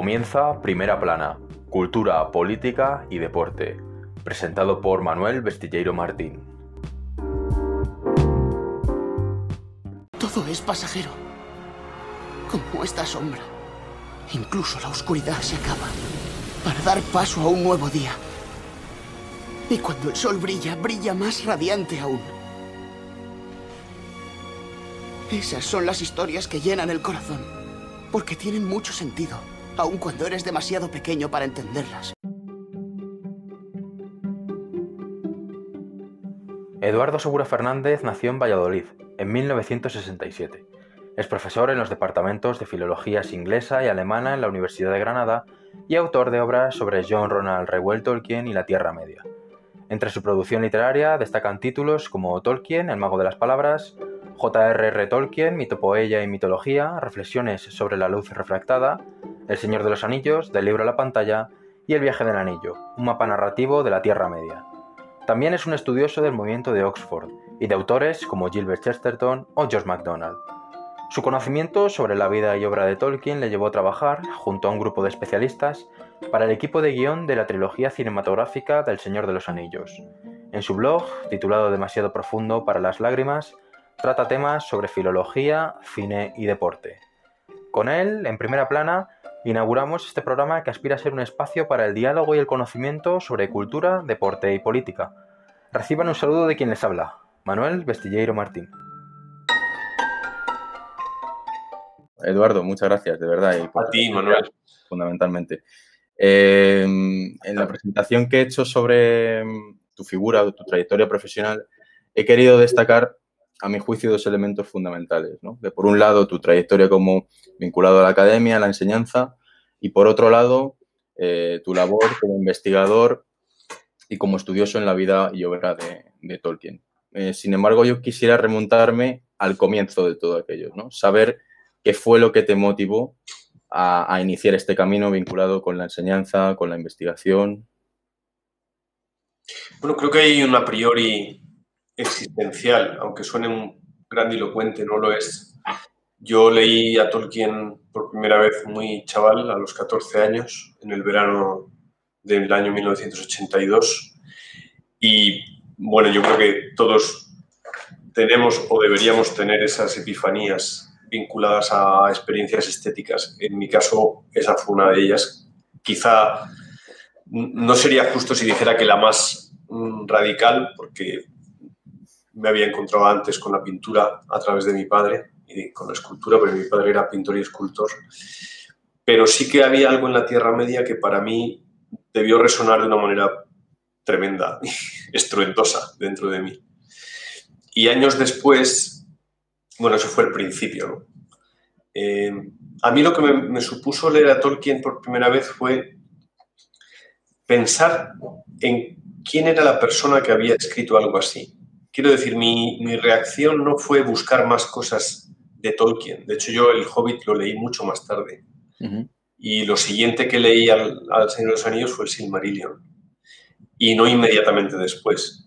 Comienza Primera Plana, Cultura, Política y Deporte, presentado por Manuel Vestilleiro Martín. Todo es pasajero, como esta sombra. Incluso la oscuridad se acaba para dar paso a un nuevo día. Y cuando el sol brilla, brilla más radiante aún. Esas son las historias que llenan el corazón, porque tienen mucho sentido aun cuando eres demasiado pequeño para entenderlas. Eduardo Segura Fernández nació en Valladolid en 1967. Es profesor en los departamentos de Filologías inglesa y alemana en la Universidad de Granada y autor de obras sobre John Ronald Reuel Tolkien y la Tierra Media. Entre su producción literaria destacan títulos como Tolkien, El mago de las palabras, J.R.R. Tolkien, Mitopoeia y mitología, reflexiones sobre la luz refractada, El Señor de los Anillos, del libro a la pantalla y El viaje del anillo, un mapa narrativo de la Tierra Media. También es un estudioso del movimiento de Oxford y de autores como Gilbert Chesterton o George MacDonald. Su conocimiento sobre la vida y obra de Tolkien le llevó a trabajar, junto a un grupo de especialistas, para el equipo de guion de la trilogía cinematográfica del Señor de los Anillos. En su blog, titulado Demasiado profundo para las lágrimas, trata temas sobre filología, cine y deporte. Con él, en primera plana, inauguramos este programa que aspira a ser un espacio para el diálogo y el conocimiento sobre cultura, deporte y política. Reciban un saludo de quien les habla, Manuel Vestilleiro Martín. Eduardo, muchas gracias, de verdad. Y a ti, Manuel. Fundamentalmente. Eh, en la presentación que he hecho sobre mm, tu figura, tu trayectoria profesional, he querido destacar a mi juicio, dos elementos fundamentales. ¿no? Por un lado, tu trayectoria como vinculado a la academia, a la enseñanza, y por otro lado, eh, tu labor como investigador y como estudioso en la vida y obra de, Tolkien. Eh, sin embargo, yo quisiera remontarme al comienzo de todo aquello, ¿no? saber qué fue lo que te motivó a, a iniciar este camino vinculado con la enseñanza, con la investigación. Bueno, creo que hay un a priori existencial, aunque suene un grandilocuente, no lo es. Yo leí a Tolkien por primera vez muy chaval, a los 14 años, en el verano del año 1982. Y bueno, yo creo que todos tenemos o deberíamos tener esas epifanías vinculadas a experiencias estéticas. En mi caso, esa fue una de ellas. Quizá no sería justo si dijera que la más mm, radical, porque me había encontrado antes con la pintura a través de mi padre y con la escultura, porque mi padre era pintor y escultor. Pero sí que había algo en la Tierra Media que para mí debió resonar de una manera tremenda, estruendosa dentro de mí. Y años después, bueno, eso fue el principio. Eh, a mí lo que me, me supuso leer a Tolkien por primera vez fue pensar en quién era la persona que había escrito algo así quiero decir, mi, reacción no fue buscar más cosas de Tolkien. De hecho, yo el Hobbit lo leí mucho más tarde. Y lo siguiente que leí al, Señor de los Anillos fue el Silmarillion. Y no inmediatamente después.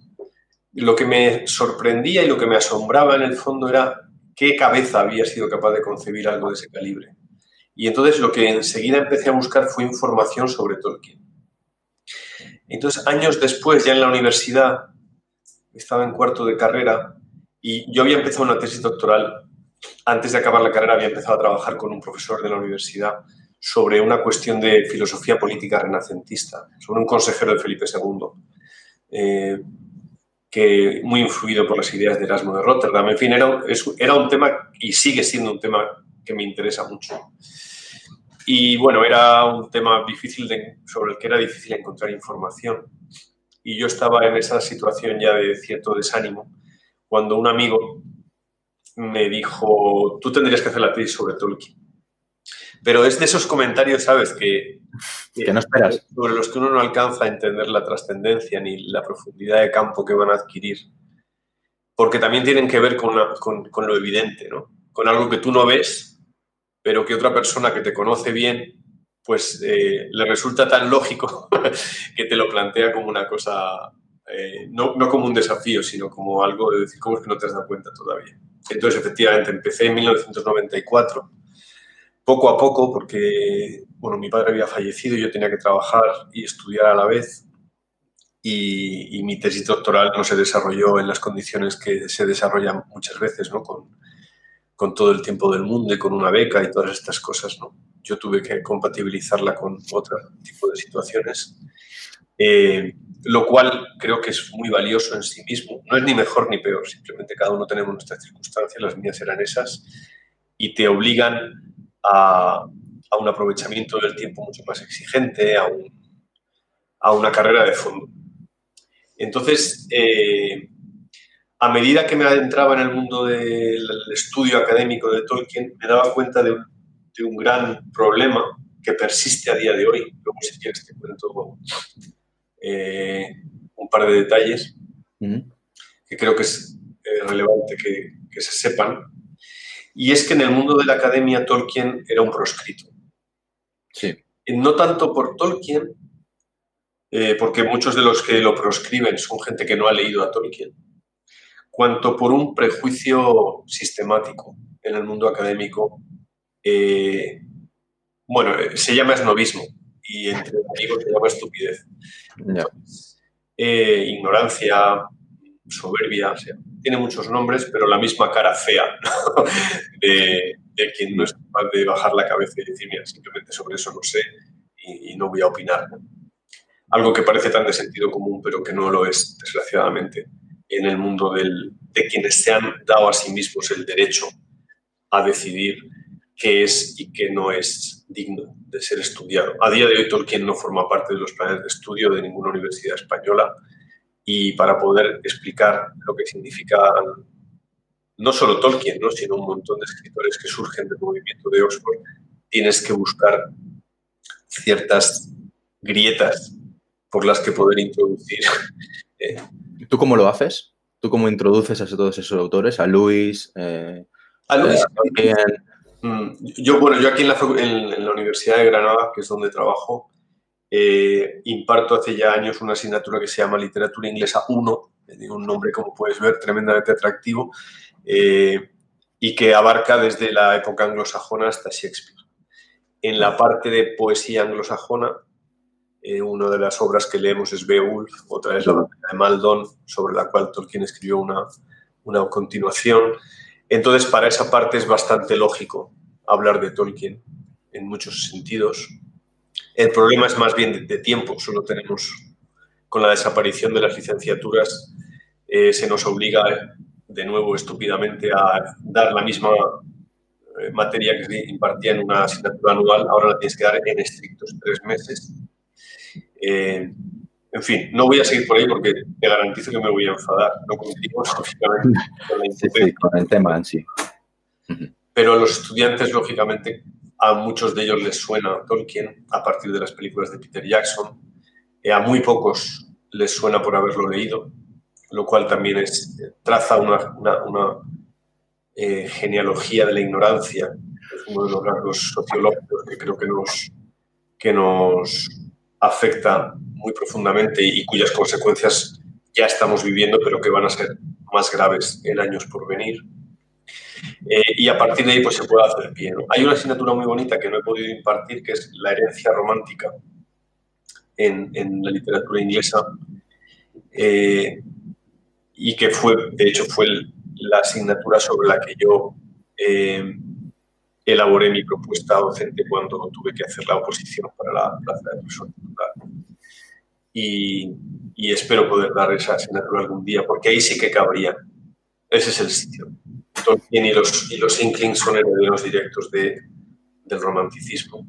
Lo que me sorprendía y lo que me asombraba en el fondo era qué cabeza había sido capaz de concebir algo de ese calibre. Y entonces lo que enseguida empecé a buscar fue información sobre Tolkien. Entonces, años después, ya en la universidad, estaba en cuarto de carrera y yo había empezado una tesis doctoral. Antes de acabar la carrera había empezado a trabajar con un profesor de la universidad sobre una cuestión de filosofía política renacentista, sobre un consejero de Felipe II, eh, que muy influido por las ideas de Erasmo de Rotterdam. En fin, era, era un tema y sigue siendo un tema que me interesa mucho. Y bueno, era un tema difícil sobre el que era difícil encontrar información y yo estaba en esa situación ya de cierto desánimo, cuando un amigo me dijo, tú tendrías que hacer la tesis sobre Tolkien. Pero es de esos comentarios, ¿sabes? Que, que no esperas. Sobre los que uno no alcanza a entender la trascendencia ni la profundidad de campo que van a adquirir. Porque también tienen que ver con, con, con lo evidente, ¿no? Con algo que tú no ves, pero que otra persona que te conoce bien pues eh, le resulta tan lógico que te lo plantea como una cosa, eh, no, como un desafío, sino como algo de decir, ¿cómo es que no te has dado cuenta todavía? Entonces, efectivamente, empecé en 1994 poco a poco, porque bueno, mi padre había fallecido, yo tenía que trabajar y estudiar a la vez, y, mi tesis doctoral no se desarrolló en las condiciones que se desarrollan muchas veces, ¿no? Con, con todo el tiempo del mundo y con una beca y todas estas cosas, ¿no? Yo tuve que compatibilizarla con otro tipo de situaciones, eh, lo cual creo que es muy valioso en sí mismo. No es ni mejor ni peor, simplemente cada uno tenemos nuestras circunstancias, las mías eran esas, y te obligan a, a un aprovechamiento del tiempo mucho más exigente, a, un, a una carrera de fondo. Entonces, eh, a medida que me adentraba en el mundo del estudio académico de Tolkien, me daba cuenta de un, gran problema que persiste a día de hoy. Luego, si quieres, te cuento eh, un par de detalles que creo que es eh, relevante que, que se sepan. Y es que en el mundo de la academia Tolkien era un proscrito. Sí. No tanto por Tolkien, eh, porque muchos de los que lo proscriben son gente que no ha leído a Tolkien, cuanto por un prejuicio sistemático en el mundo académico. Eh, bueno, eh, se llama esnovismo y entre amigos se llama estupidez. ignorancia, soberbia, tiene muchos nombres, pero la misma cara fea de, quien no es capaz de bajar la cabeza y decir, mira, simplemente sobre eso no sé y, y no voy a opinar algo que parece tan de sentido común, pero que no lo es, desgraciadamente, en el mundo de quienes se han dado a sí mismos el derecho a decidir qué es y qué no es digno de ser estudiado. A día de hoy Tolkien no forma parte de los planes de estudio de ninguna universidad española y para poder explicar lo que significa no solo Tolkien, ¿no? sino un montón de escritores que surgen del movimiento de Oxford, tienes que buscar ciertas grietas por las que poder introducir. Eh, ¿Tú cómo lo haces? ¿Tú cómo introduces a todos esos autores? A Luis. Eh, a Luis. Eh, yo, bueno, yo aquí en la, Universidad de Granada, que es donde trabajo, imparto hace ya años una asignatura que se llama Literatura Inglesa 1, un nombre, como puedes ver, tremendamente atractivo, y que abarca desde la época anglosajona hasta Shakespeare. En la parte de poesía anglosajona eh, una de las obras que leemos es Beowulf, otra es la de Maldon, sobre la cual Tolkien escribió una, una continuación. Entonces, para esa parte es bastante lógico hablar de Tolkien en muchos sentidos. El problema es más bien de, tiempo, solo tenemos, con la desaparición de las licenciaturas, eh, se nos obliga de nuevo estúpidamente a dar la misma eh, materia que se impartía en una asignatura anual, ahora la tienes que dar en estrictos tres meses. Eh, en fin, no voy a seguir por ahí porque te garantizo que me voy a enfadar, no contigo, con, con el tema en sí. Pero a los estudiantes, lógicamente, a muchos de ellos les suena Tolkien a partir de las películas de Peter Jackson. Eh, a muy pocos les suena por haberlo leído, lo cual también es, traza una, una, eh, genealogía de la ignorancia. Es uno de los rasgos sociológicos que creo que nos, que nos afecta muy profundamente y cuyas consecuencias ya estamos viviendo, pero que van a ser más graves en años por venir. Eh, y a partir de ahí pues, se puede hacer pie. Hay una asignatura muy bonita que no he podido impartir, que es la herencia romántica en, la literatura inglesa, eh, y que fue, de hecho, fue la asignatura sobre la que yo eh, elaboré mi propuesta docente cuando tuve que hacer la oposición para la plaza de profesor titular. Y, espero poder dar esa asignatura algún día, porque ahí sí que cabría. Ese es el sitio. Tolkien y los, los Inklings son herederos directos de, del romanticismo.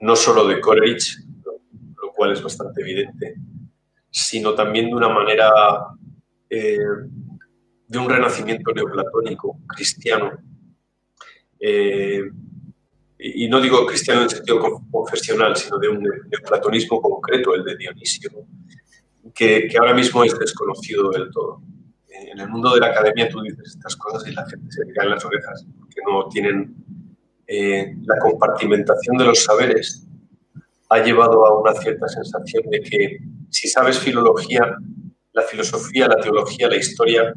No solo de Coleridge, lo, cual es bastante evidente, sino también de una manera, eh, de un renacimiento neoplatónico, cristiano, eh, y no digo cristiano en el sentido confesional, sino de un platonismo concreto, el de Dionisio, que, que, ahora mismo es desconocido del todo. En el mundo de la academia tú dices estas cosas y la gente se cae en las orejas, porque no tienen eh, la compartimentación de los saberes ha llevado a una cierta sensación de que si sabes filología, la filosofía, la teología, la historia,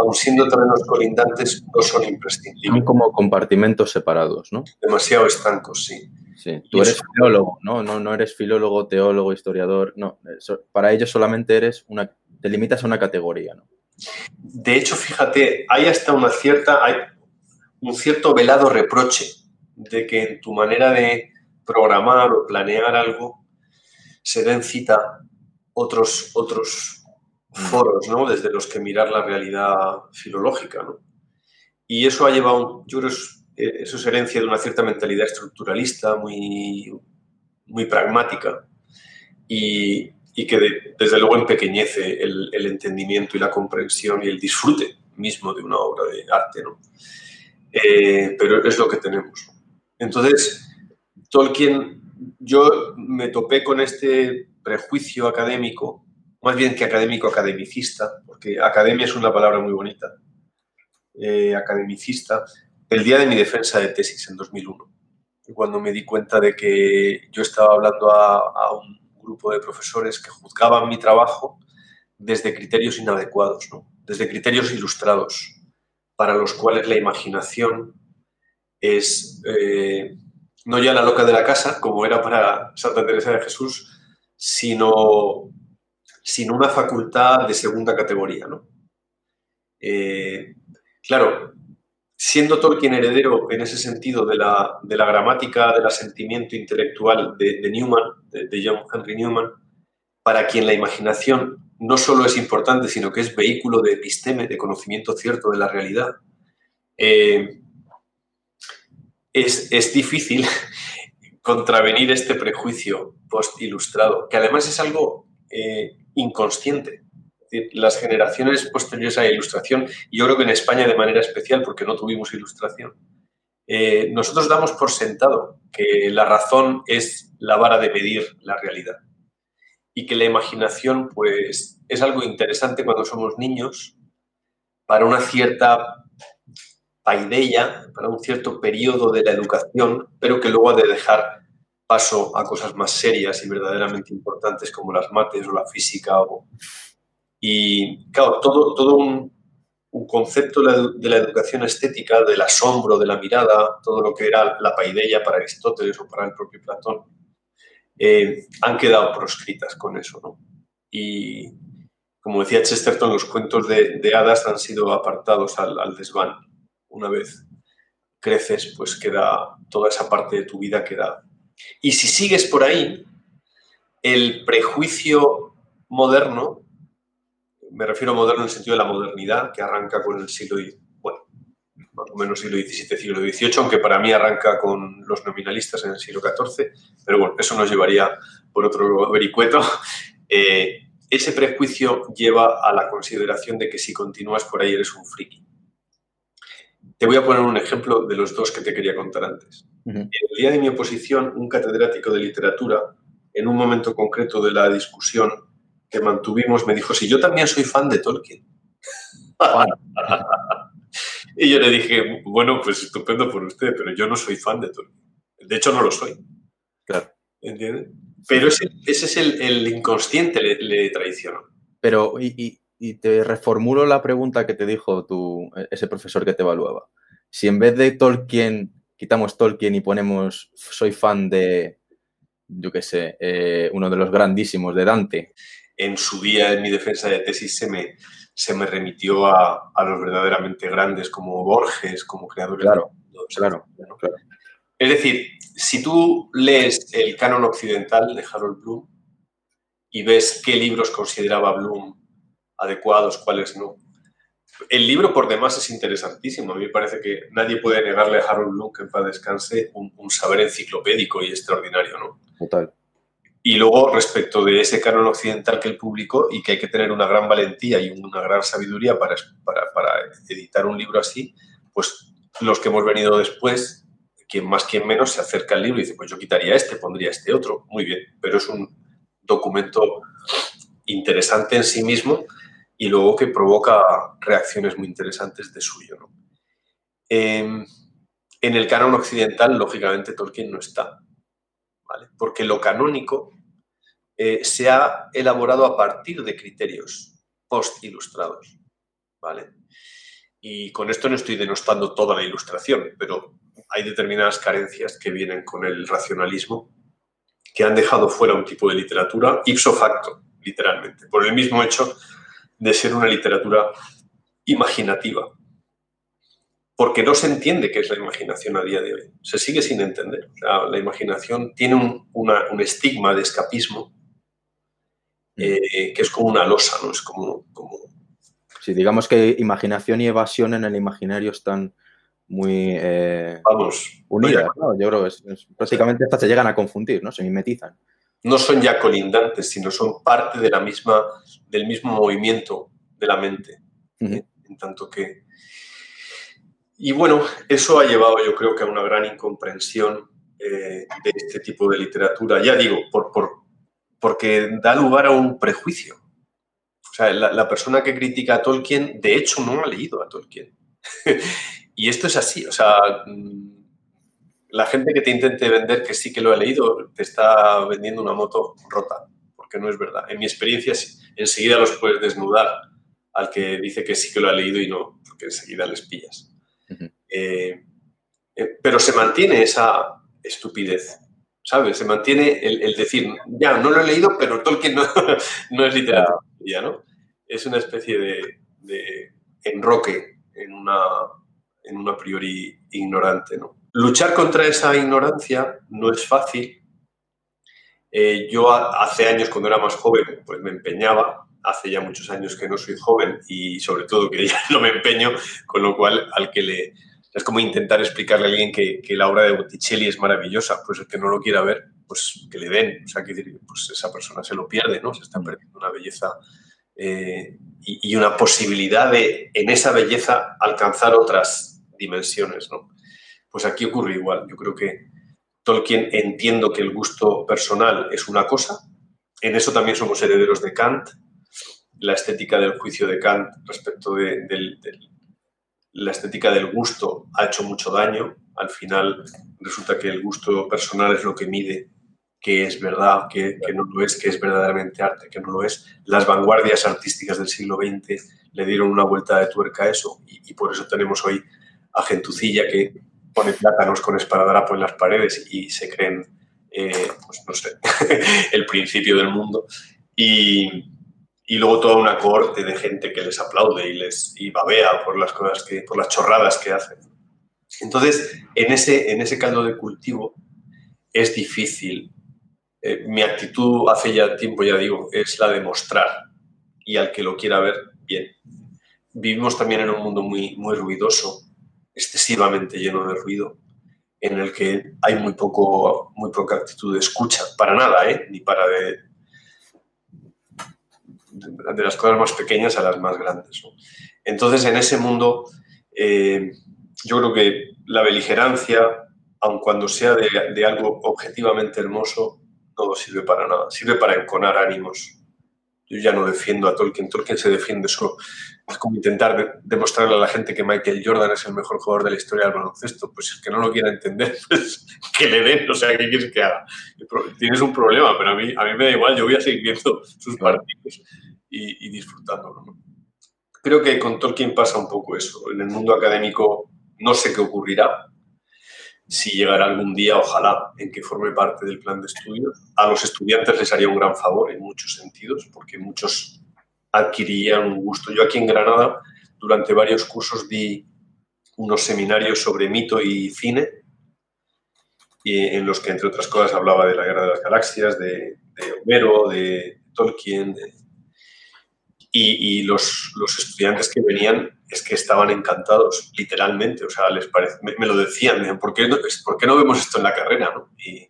aun siendo terrenos colindantes, no son imprescindibles. Son como compartimentos separados, ¿no? Demasiado estancos, sí. Sí, tú eres filólogo, ¿no? ¿no? No eres filólogo, teólogo, historiador, no. Para ellos solamente eres una, te limitas a una categoría, ¿no? De hecho, fíjate, hay hasta una cierta, hay un cierto velado reproche de que en tu manera de programar o planear algo se den cita otros, otros. Foros, ¿no? Desde los que mirar la realidad filológica, ¿no? Y eso ha llevado, yo creo, eh, eso es herencia de una cierta mentalidad estructuralista muy, muy pragmática y, que desde luego empequeñece el, el, entendimiento y la comprensión y el disfrute mismo de una obra de arte, ¿no? Eh, pero es lo que tenemos. Entonces, Tolkien, yo me topé con este prejuicio académico, más bien que académico academicista, porque academia es una palabra muy bonita, eh, academicista, el día de mi defensa de tesis en 2001, cuando me di cuenta de que yo estaba hablando a, un grupo de profesores que juzgaban mi trabajo desde criterios inadecuados, desde criterios ilustrados, para los cuales la imaginación es eh, no ya la loca de la casa, como era para Santa Teresa de Jesús, sino, sino una facultad de segunda categoría. ¿no? Eh, claro, siendo Tolkien heredero en ese sentido de la, gramática del asentimiento intelectual de, Newman, de, John Henry Newman, para quien la imaginación no solo es importante, sino que es vehículo de episteme, de conocimiento cierto de la realidad, eh, es, es, difícil contravenir este prejuicio post-ilustrado, que además es algo eh, inconsciente. Las generaciones posteriores a la ilustración, y yo creo que en España de manera especial, porque no tuvimos ilustración, eh, nosotros damos por sentado que la razón es la vara de medir la realidad y que la imaginación pues, es algo interesante cuando somos niños para una cierta paideia, para un cierto periodo de la educación, pero que luego ha de dejar paso a cosas más serias y verdaderamente importantes como las mates o la física o, y claro, todo, todo un, concepto de la educación estética, del asombro, de la mirada, todo lo que era la paideia para Aristóteles o para el propio Platón, eh, han quedado proscritas con eso. ¿no? Y como decía Chesterton, los cuentos de, hadas han sido apartados al, desván. Una vez creces, pues queda toda esa parte de tu vida queda. Y si sigues por ahí, el prejuicio moderno me refiero a moderno en el sentido de la modernidad, que arranca con el siglo, bueno, más o menos siglo XVII, siglo XVIII, aunque para mí arranca con los nominalistas en el siglo XIV, pero bueno, eso nos llevaría por otro vericueto. Eh, ese prejuicio lleva a la consideración de que si continúas por ahí eres un friki. Te voy a poner un ejemplo de los dos que te quería contar antes. El día de mi oposición, un catedrático de literatura, en un momento concreto de la discusión, que mantuvimos me dijo, si yo también soy fan de Tolkien. y yo le dije, bueno, pues estupendo por usted, pero yo no soy fan de Tolkien. De hecho, no lo soy. Claro. ¿Entiende? Pero ese, es el, inconsciente, le, le, traicionó. Pero, y, te reformulo la pregunta que te dijo tu, ese profesor que te evaluaba. Si en vez de Tolkien, quitamos Tolkien y ponemos soy fan de, yo qué sé, eh, uno de los grandísimos de Dante, en su día, en mi defensa de tesis, se me, se me remitió a, los verdaderamente grandes como Borges, como creadores claro, Claro, claro. Es decir, si tú lees el canon occidental de Harold Bloom y ves qué libros consideraba Bloom adecuados, cuáles no, el libro por demás es interesantísimo. A mí me parece que nadie puede negarle a Harold Bloom que en paz descanse un, un saber enciclopédico y extraordinario, ¿no? Total. Y luego, respecto de ese canon occidental que él publicó y que hay que tener una gran valentía y una gran sabiduría para, para, editar un libro así, pues los que hemos venido después, quien más, quien menos, se acerca al libro y dice, pues yo quitaría este, pondría este otro. Muy bien, pero es un documento interesante en sí mismo y luego que provoca reacciones muy interesantes de suyo. Em, en el canon occidental, lógicamente, Tolkien no está porque lo canónico eh, se ha elaborado a partir de criterios post-ilustrados. ¿vale? Y con esto no estoy denostando toda la ilustración, pero hay determinadas carencias que vienen con el racionalismo que han dejado fuera un tipo de literatura ipso facto, literalmente, por el mismo hecho de ser una literatura imaginativa. Porque no se entiende qué es la imaginación a día de hoy. Se sigue sin entender. la imaginación tiene un, estigma de escapismo mm. eh, que es como una losa, ¿no? Es como, como... Sí, digamos que imaginación y evasión en el imaginario están muy eh, Vamos, unidas. Yo creo que prácticamente hasta se llegan a confundir, ¿no? Se mimetizan. No son ya colindantes, sino son parte de la misma, del mismo movimiento de la mente. ¿eh? En tanto que. Y bueno, eso ha llevado, yo creo que a una gran incomprensión eh, de este tipo de literatura. Ya digo, por, por, porque da lugar a un prejuicio. O sea, la, la persona que critica a Tolkien, de hecho, no ha leído a Tolkien. Y esto es así, o sea, mm, la gente que te intente vender que sí que lo ha leído, te está vendiendo una moto rota, porque no es verdad. En mi experiencia, enseguida los puedes desnudar al que dice que sí que lo ha leído y no, porque enseguida les pillas. Eh, eh, pero se mantiene esa estupidez, ¿sabes? Se mantiene el, decir, ya, no lo he leído, pero Tolkien no, no es literatura, ya, ¿no? Es una especie de, de enroque en una en un a priori ignorante. ¿no? Luchar contra esa ignorancia no es fácil. Eh, yo hace años, cuando era más joven, pues me empeñaba. Hace ya muchos años que no soy joven y sobre todo que ya no me empeño, con lo cual al que le... Es como intentar explicarle a alguien que, la obra de Botticelli es maravillosa, pues el que no lo quiera ver, pues que le den. O sea, que pues esa persona se lo pierde, ¿no? Se está perdiendo una belleza eh, y, y, una posibilidad de, en esa belleza, alcanzar otras dimensiones, ¿no? Pues aquí ocurre igual. Yo creo que Tolkien entiendo que el gusto personal es una cosa. En eso también somos herederos de Kant. La estética del juicio de Kant respecto de, la estética del gusto ha hecho mucho daño. Al final resulta que el gusto personal es lo que mide qué es verdad, qué, no lo es, qué es verdaderamente arte, qué no lo es. Las vanguardias artísticas del siglo XX le dieron una vuelta de tuerca a eso y por eso tenemos hoy a gentucilla que pone plátanos con esparadrapo en las paredes y se creen, eh, pues no sé, el principio del mundo. Y, y, luego toda una corte de gente que les aplaude y les y babea por las cosas que, por las chorradas que hacen. Entonces, en ese, en ese caldo de cultivo es difícil. Eh, mi actitud hace ya tiempo, ya digo, es la de mostrar y al que lo quiera ver, bien. Vivimos también en un mundo muy, muy ruidoso excesivamente lleno de ruido, en el que hay muy, poco, muy poca actitud de escucha, para nada, ¿eh? ni para de, las cosas más pequeñas a las más grandes. Entonces, en ese mundo, eh, yo creo que la beligerancia, aun cuando sea de, de algo objetivamente hermoso, no sirve para nada, sirve para enconar ánimos. Yo ya no defiendo a Tolkien, Tolkien se defiende solo es como intentar demostrarle a la gente que Michael Jordan es el mejor jugador de la historia del baloncesto. Pues es que no lo quiera entender, pues que le den, o sea, ¿qué quieres que haga? Tienes un problema, pero a mí, a mí me da igual, yo voy a seguir viendo sus partidos y, y disfrutándolo. Creo que con Tolkien pasa un poco eso. En el mundo académico no sé qué ocurrirá, si llegará algún día, ojalá, en que forme parte del plan de estudios. A los estudiantes les haría un gran favor en muchos sentidos, porque muchos adquirían un gusto. Yo aquí en Granada, durante varios cursos, di unos seminarios sobre mito y cine, en los que, entre otras cosas, hablaba de la Guerra de las Galaxias, de, Homero, de Tolkien, y, los, los, estudiantes que venían es que estaban encantados, literalmente, o sea, les me, lo decían, ¿por qué, no, ¿por qué no vemos esto en la carrera? Y,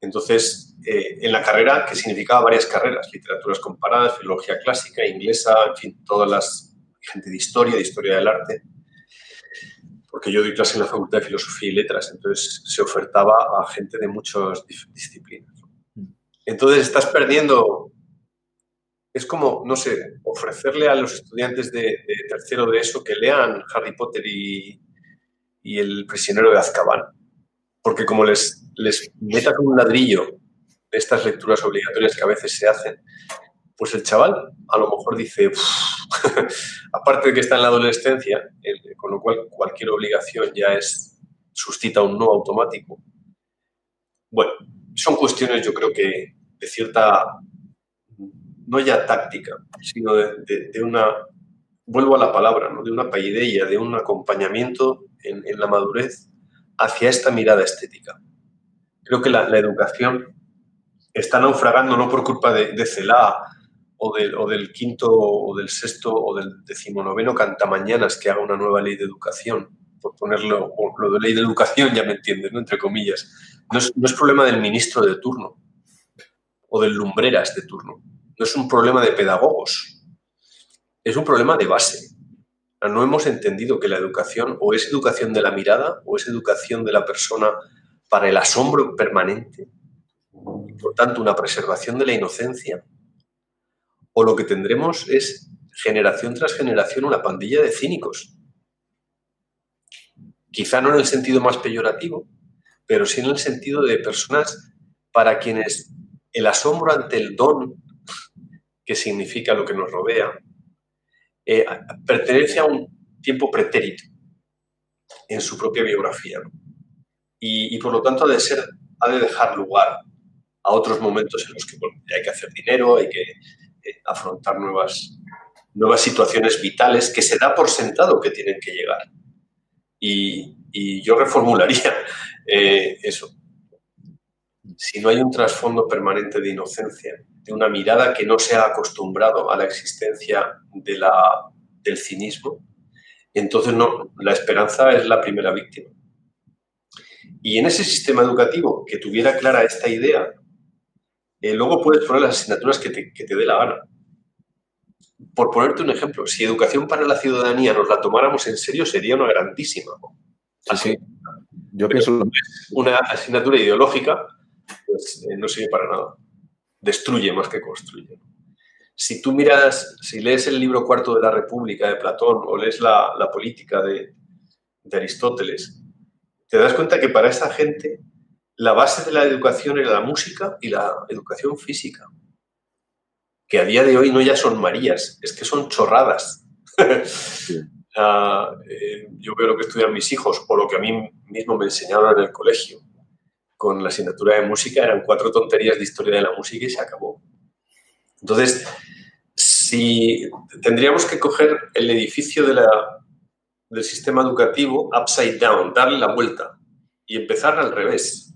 entonces, eh, en la carrera, que significaba varias carreras, literaturas comparadas, filología clásica, inglesa, en fin, todas las, gente de historia, de historia del arte, porque yo doy clase en la Facultad de Filosofía y Letras, entonces se ofertaba a gente de muchas disciplinas. Entonces estás perdiendo, es como, no sé, ofrecerle a los estudiantes de, tercero de eso que lean Harry Potter y, y El prisionero de Azkaban, porque como les, les meta con un ladrillo de estas lecturas obligatorias que a veces se hacen, pues el chaval a lo mejor dice, aparte de que está en la adolescencia, con lo cual cualquier obligación ya es suscita un no automático. Bueno, son cuestiones yo creo que de cierta, no ya táctica, sino de, una, vuelvo a la palabra, ¿no? de una paideia, de un acompañamiento en, la madurez hacia esta mirada estética. Creo que la, educación está naufragando no por culpa de, de CELA o del, o del, quinto o del sexto o del decimonoveno cantamañanas que haga una nueva ley de educación, por ponerlo, lo de ley de educación ya me entiendes, ¿no? entre comillas. No es, no es problema del ministro de turno o del lumbreras de turno, no es un problema de pedagogos, es un problema de base. No hemos entendido que la educación o es educación de la mirada o es educación de la persona para el asombro permanente, por tanto una preservación de la inocencia, o lo que tendremos es generación tras generación una pandilla de cínicos. Quizá no en el sentido más peyorativo, pero sí en el sentido de personas para quienes el asombro ante el don que significa lo que nos rodea eh, pertenece a un tiempo pretérito en su propia biografía. Y, por lo tanto ha de, ser, ha de dejar lugar a otros momentos en los que hay que hacer dinero, hay que afrontar nuevas, nuevas situaciones vitales que se da por sentado que tienen que llegar. Y, yo reformularía eh, eso. Si no hay un trasfondo permanente de inocencia, de una mirada que no se ha acostumbrado a la existencia del cinismo, entonces la esperanza es la primera víctima. Y en ese sistema educativo que tuviera clara esta idea, eh, luego puedes poner las asignaturas que te, que te dé la gana. Por ponerte un ejemplo, si educación para la ciudadanía nos la tomáramos en serio, sería una grandísima. Así. Yo pienso Una asignatura ideológica, pues eh, no sirve para nada. Destruye más que construye. Si tú miras, si lees el libro cuarto de la República de Platón o lees la, política de, de Aristóteles, te das cuenta que para esa gente la base de la educación era la música y la educación física, que a día de hoy no ya son Marías, es que son chorradas. Ah, eh, yo veo lo que estudian mis hijos o lo que a mí mismo me enseñaron en el colegio. Con la asignatura de música eran cuatro tonterías de historia de la música y se acabó. Entonces, si tendríamos que coger el edificio de la, del sistema educativo upside down, darle la vuelta y empezar al revés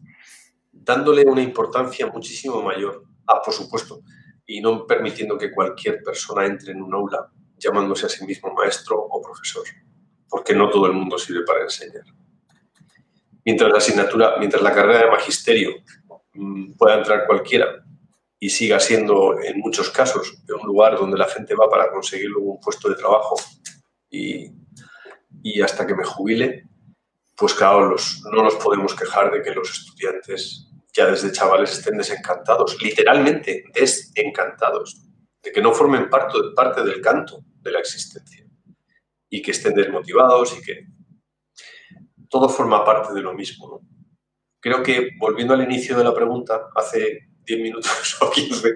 dándole una importancia muchísimo mayor. Ah, por supuesto, y no permitiendo que cualquier persona entre en un aula llamándose a sí mismo maestro o profesor, porque no todo el mundo sirve para enseñar. Mientras la asignatura, mientras la carrera de magisterio mm, pueda entrar cualquiera y siga siendo en muchos casos un lugar donde la gente va para conseguir luego un puesto de trabajo y, hasta que me jubile, pues claro, no nos podemos quejar de que los estudiantes ya desde chavales estén desencantados, literalmente desencantados, de que no formen parte, parte del canto de la existencia y que estén desmotivados y que todo forma parte de lo mismo. Creo que, volviendo al inicio de la pregunta, hace 10 minutos o 15,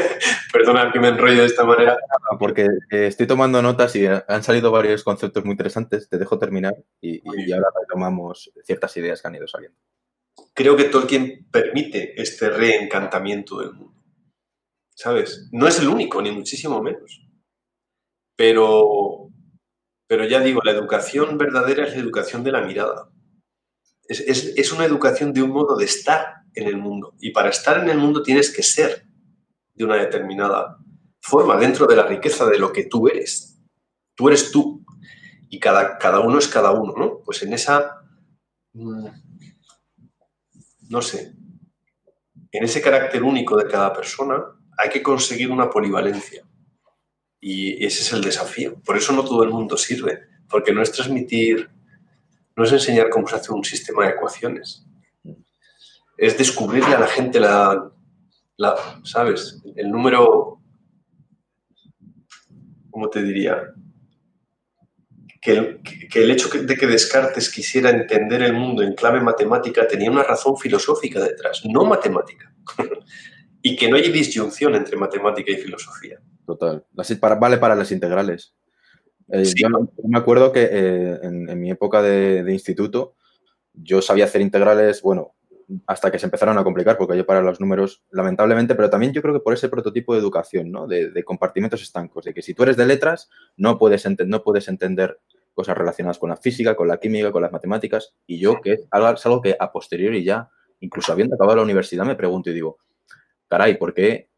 perdona que me enrolle de esta manera. Porque eh, estoy tomando notas y han salido varios conceptos muy interesantes, te dejo terminar y, y ahora retomamos ciertas ideas que han ido saliendo creo que Tolkien permite este reencantamiento del mundo. ¿Sabes? No es el único, ni muchísimo menos. Pero, pero ya digo, la educación verdadera es la educación de la mirada. Es, una educación de un modo de estar en el mundo. Y para estar en el mundo tienes que ser de una determinada forma, dentro de la riqueza de lo que tú eres. Tú eres tú. Y cada, cada uno es cada uno, ¿no? Pues en esa mm, no sé, en ese carácter único de cada persona hay que conseguir una polivalencia. Y ese es el desafío. Por eso no todo el mundo sirve, porque no es transmitir, no es enseñar cómo se hace un sistema de ecuaciones. Es descubrirle a la gente la, la ¿sabes? El número, ¿cómo te diría? Que el, hecho de que Descartes quisiera entender el mundo en clave matemática tenía una razón filosófica detrás, no matemática. y que no hay disyunción entre matemática y filosofía. Total. vale para las integrales. Eh, yo me acuerdo que eh, en, mi época de, instituto yo sabía hacer integrales, bueno, hasta que se empezaron a complicar, porque yo para los números, lamentablemente, pero también yo creo que por ese prototipo de educación, ¿no? De, compartimentos estancos, de que si tú eres de letras, no puedes, no puedes entender cosas relacionadas con la física, con la química, con las matemáticas, y yo, que es algo, que a posteriori ya, incluso habiendo acabado la universidad, me pregunto y digo, caray, ¿por qué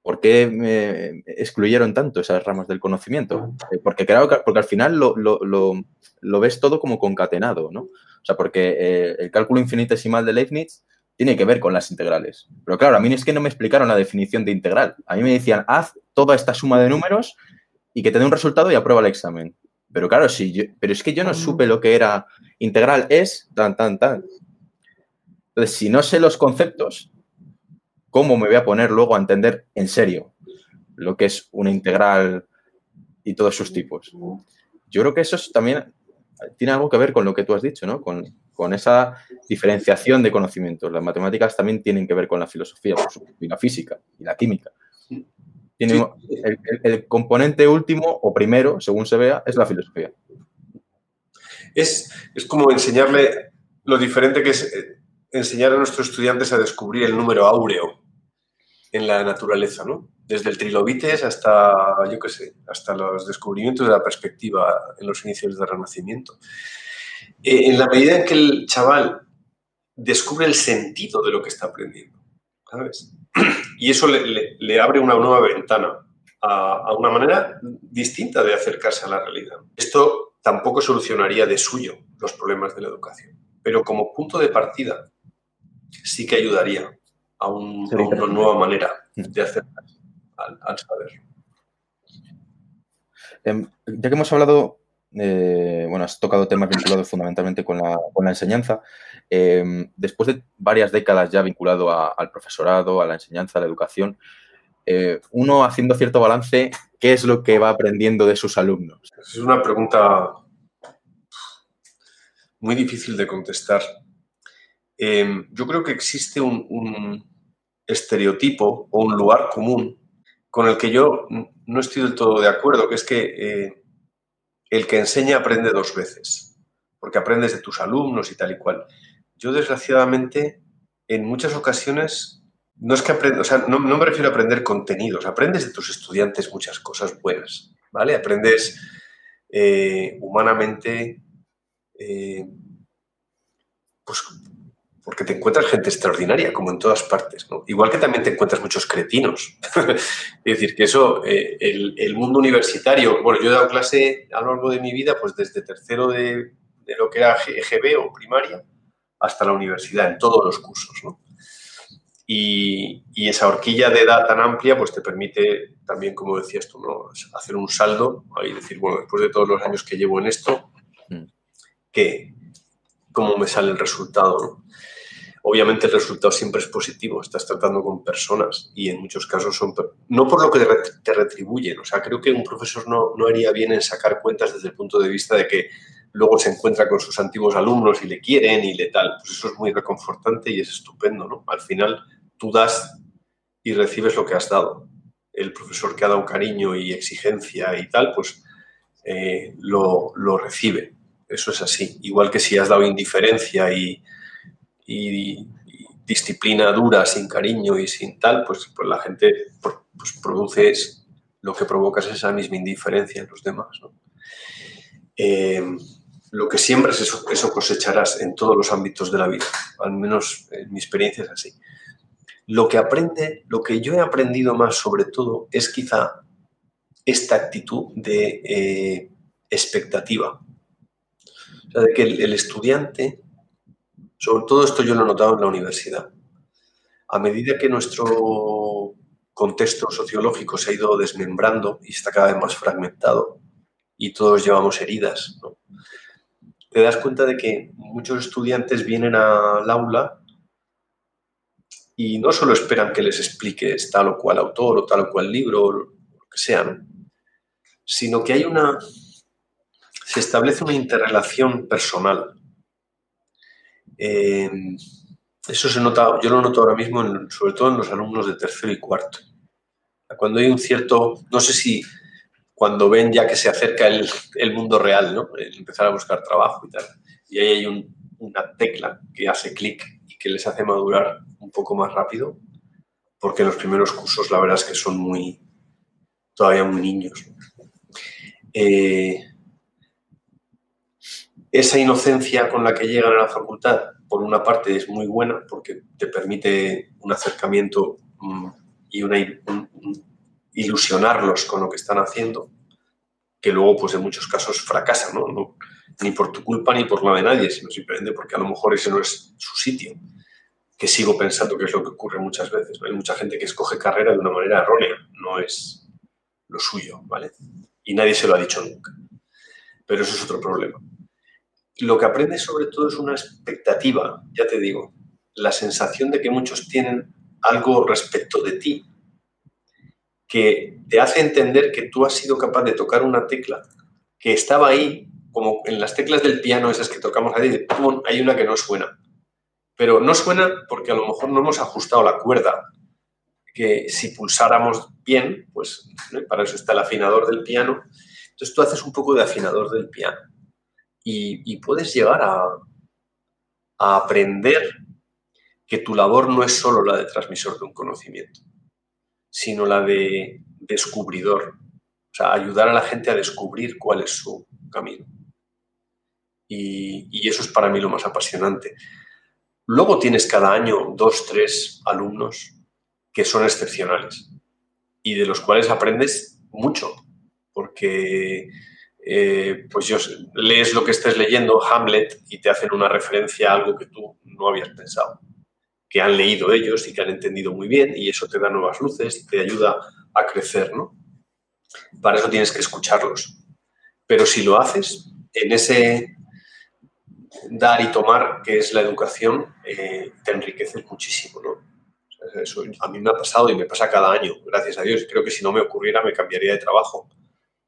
¿Por qué me excluyeron tanto esas ramas del conocimiento? Eh, porque, claro, porque al final lo, ves todo como concatenado, ¿no? O sea, porque eh, el cálculo infinitesimal de Leibniz tiene que ver con las integrales. Pero claro, a mí es que no me explicaron la definición de integral. A mí me decían, haz toda esta suma de números y que te dé un resultado y aprueba el examen. Pero claro, sí, yo, pero es que yo no supe lo que era integral, es tan, tan, tan. Entonces, si no sé los conceptos, ¿cómo me voy a poner luego a entender en serio lo que es una integral y todos sus tipos? Yo creo que eso también tiene algo que ver con lo que tú has dicho, ¿no? Con, esa diferenciación de conocimientos. Las matemáticas también tienen que ver con la filosofía, y la física y la química. Tiene el, componente último o primero, según se vea, es la filosofía. Es, es como enseñarle lo diferente que es eh, enseñar a nuestros estudiantes a descubrir el número áureo en la naturaleza, ¿no? Desde el trilobites hasta, yo qué sé, hasta los descubrimientos de la perspectiva en los inicios del Renacimiento. Eh, en la medida en que el chaval descubre el sentido de lo que está aprendiendo, ¿sabes? Y eso le, abre una nueva ventana a, a, una manera distinta de acercarse a la realidad. Esto tampoco solucionaría de suyo los problemas de la educación, pero como punto de partida sí que ayudaría a, una nueva manera de hacer al, saber. Em, ya que hemos hablado, eh, bueno, has tocado temas vinculados fundamentalmente con la, enseñanza. Em, después de varias décadas ya vinculado al profesorado, a la enseñanza, a la educación, eh, uno haciendo cierto balance, ¿qué es lo que va aprendiendo de sus alumnos? Es una pregunta muy difícil de contestar. Em, yo creo que existe un, estereotipo o un lugar común con el que yo no estoy del todo de acuerdo, que es que eh, el que enseña aprende dos veces, porque aprendes de tus alumnos y tal y cual. Yo, desgraciadamente, en muchas ocasiones, no es que aprenda, o sea, no, me refiero a aprender contenidos, aprendes de tus estudiantes muchas cosas buenas, ¿vale? Aprendes eh, humanamente, eh, pues porque te encuentras gente extraordinaria, como en todas partes, Igual que también te encuentras muchos cretinos. es decir, que eso, eh, el, mundo universitario, bueno, yo he dado clase a lo largo de mi vida, pues desde tercero de, lo que era EGB o primaria hasta la universidad, en todos los cursos, Y, esa horquilla de edad tan amplia, pues te permite también, como decías tú, ¿no? hacer un saldo y decir, bueno, después de todos los años que llevo en esto, mm. ¿qué, ¿cómo me sale el resultado? ¿no? obviamente el resultado siempre es positivo, estás tratando con personas y en muchos casos son, no por lo que te retribuyen, o sea, creo que un profesor no, no haría bien en sacar cuentas desde el punto de vista de que luego se encuentra con sus antiguos alumnos y le quieren y le tal, pues eso es muy reconfortante y es estupendo, ¿no? Al final tú das y recibes lo que has dado. El profesor que ha dado cariño y exigencia y tal, pues eh, lo, lo recibe. Eso es así. Igual que si has dado indiferencia y, y, disciplina dura, sin cariño y sin tal, pues, pues la gente pues, produce lo que provoca es esa misma indiferencia en los demás. Eh, lo que siembras, eso, eso cosecharás en todos los ámbitos de la vida, al menos en mi experiencia es así. Lo que aprende, lo que yo he aprendido más sobre todo es quizá esta actitud de eh, expectativa. O sea, de que el estudiante sobre todo esto yo lo he notado en la universidad. A medida que nuestro contexto sociológico se ha ido desmembrando y está cada vez más fragmentado y todos llevamos heridas, te das cuenta de que muchos estudiantes vienen al aula y no solo esperan que les expliques tal o cual autor o tal o cual libro o lo que sea, sino que hay una se establece una interrelación personal Em, Eso se nota, yo lo noto ahora mismo, sobre todo en los alumnos de tercero y cuarto. Cuando hay un cierto, no sé si cuando ven ya que se acerca el, mundo real, ¿no? empezar a buscar trabajo y tal. Y ahí hay una tecla que hace clic y que les hace madurar un poco más rápido, porque los primeros cursos la verdad es que son muy, todavía muy niños. Eh, esa inocencia con la que llegan a la facultad, por una parte, es muy buena porque te permite un acercamiento mm, y una, ilusionarlos con lo que están haciendo, que luego, pues en muchos casos fracasan, ¿no? ni por tu culpa ni por la de nadie, sino simplemente porque a lo mejor ese no es su sitio, que sigo pensando que es lo que ocurre muchas veces. Hay mucha gente que escoge carrera de una manera errónea, no es lo suyo, ¿vale? Y nadie se lo ha dicho nunca. Pero eso es otro problema. Lo que aprendes sobre todo es una expectativa, ya te digo, la sensación de que muchos tienen algo respecto de ti que te hace entender que tú has sido capaz de tocar una tecla que estaba ahí, como en las teclas del piano, esas que tocamos ahí, hay una que no suena. Pero no suena porque a lo mejor no hemos ajustado la cuerda, que si pulsáramos bien, pues para eso está el afinador del piano. Entonces tú haces un poco de afinador del piano y, puedes llegar a, a aprender que tu labor no es solo la de transmisor de un conocimiento, sino la de descubridor. O sea, ayudar a la gente a descubrir cuál es su camino. Y, eso es para mí lo más apasionante. Luego tienes cada año dos, tres alumnos que son excepcionales y de los cuales aprendes mucho, porque eh, pues yo, lees lo que estés leyendo, Hamlet, y te hacen una referencia a algo que tú no habías pensado que han leído ellos y que han entendido muy bien y eso te da nuevas luces te ayuda a crecer, ¿no? Para eso tienes que escucharlos. Pero si lo haces en ese dar y tomar que es la educación, eh, te enriqueces muchísimo, ¿no? A mí me ha pasado y me pasa cada año, gracias a Dios. Creo que si no me ocurriera me cambiaría de trabajo,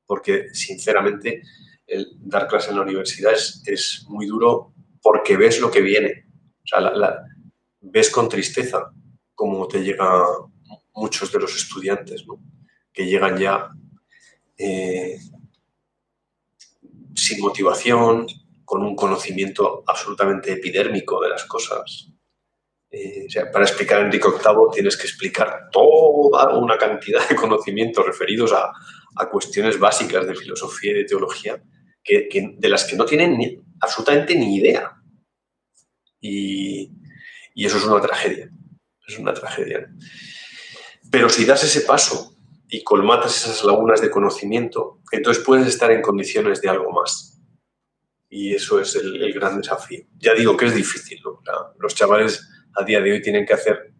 porque sinceramente dar clase en la universidad es, muy duro porque ves lo que viene. O sea, la, ves con tristeza cómo te llegan muchos de los estudiantes, que llegan ya eh, sin motivación, con un conocimiento absolutamente epidérmico de las cosas. Eh, para explicar a Enrique VIII tienes que explicar toda una cantidad de conocimientos referidos a, cuestiones básicas de filosofía y de teología de las que no tienen absolutamente ni idea. Y, y eso es una tragedia. Es una tragedia. Pero si das ese paso y colmatas esas lagunas de conocimiento, entonces puedes estar en condiciones de algo más. Y eso es el, gran desafío. Ya digo que es difícil. los chavales a día de hoy tienen que hacer,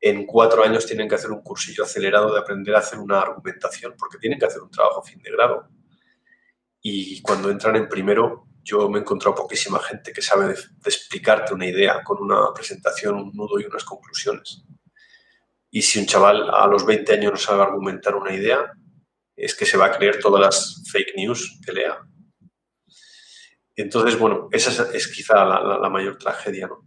en cuatro años tienen que hacer un cursillo acelerado de aprender a hacer una argumentación, porque tienen que hacer un trabajo fin de grado. Y cuando entran en primero, yo me he encontrado poquísima gente que sabe de, explicarte una idea con una presentación, un nudo y unas conclusiones. Y si un chaval a los 20 años no sabe argumentar una idea, es que se va a creer todas las fake news que lea. Entonces, bueno, esa es, quizá la, mayor tragedia, ¿no?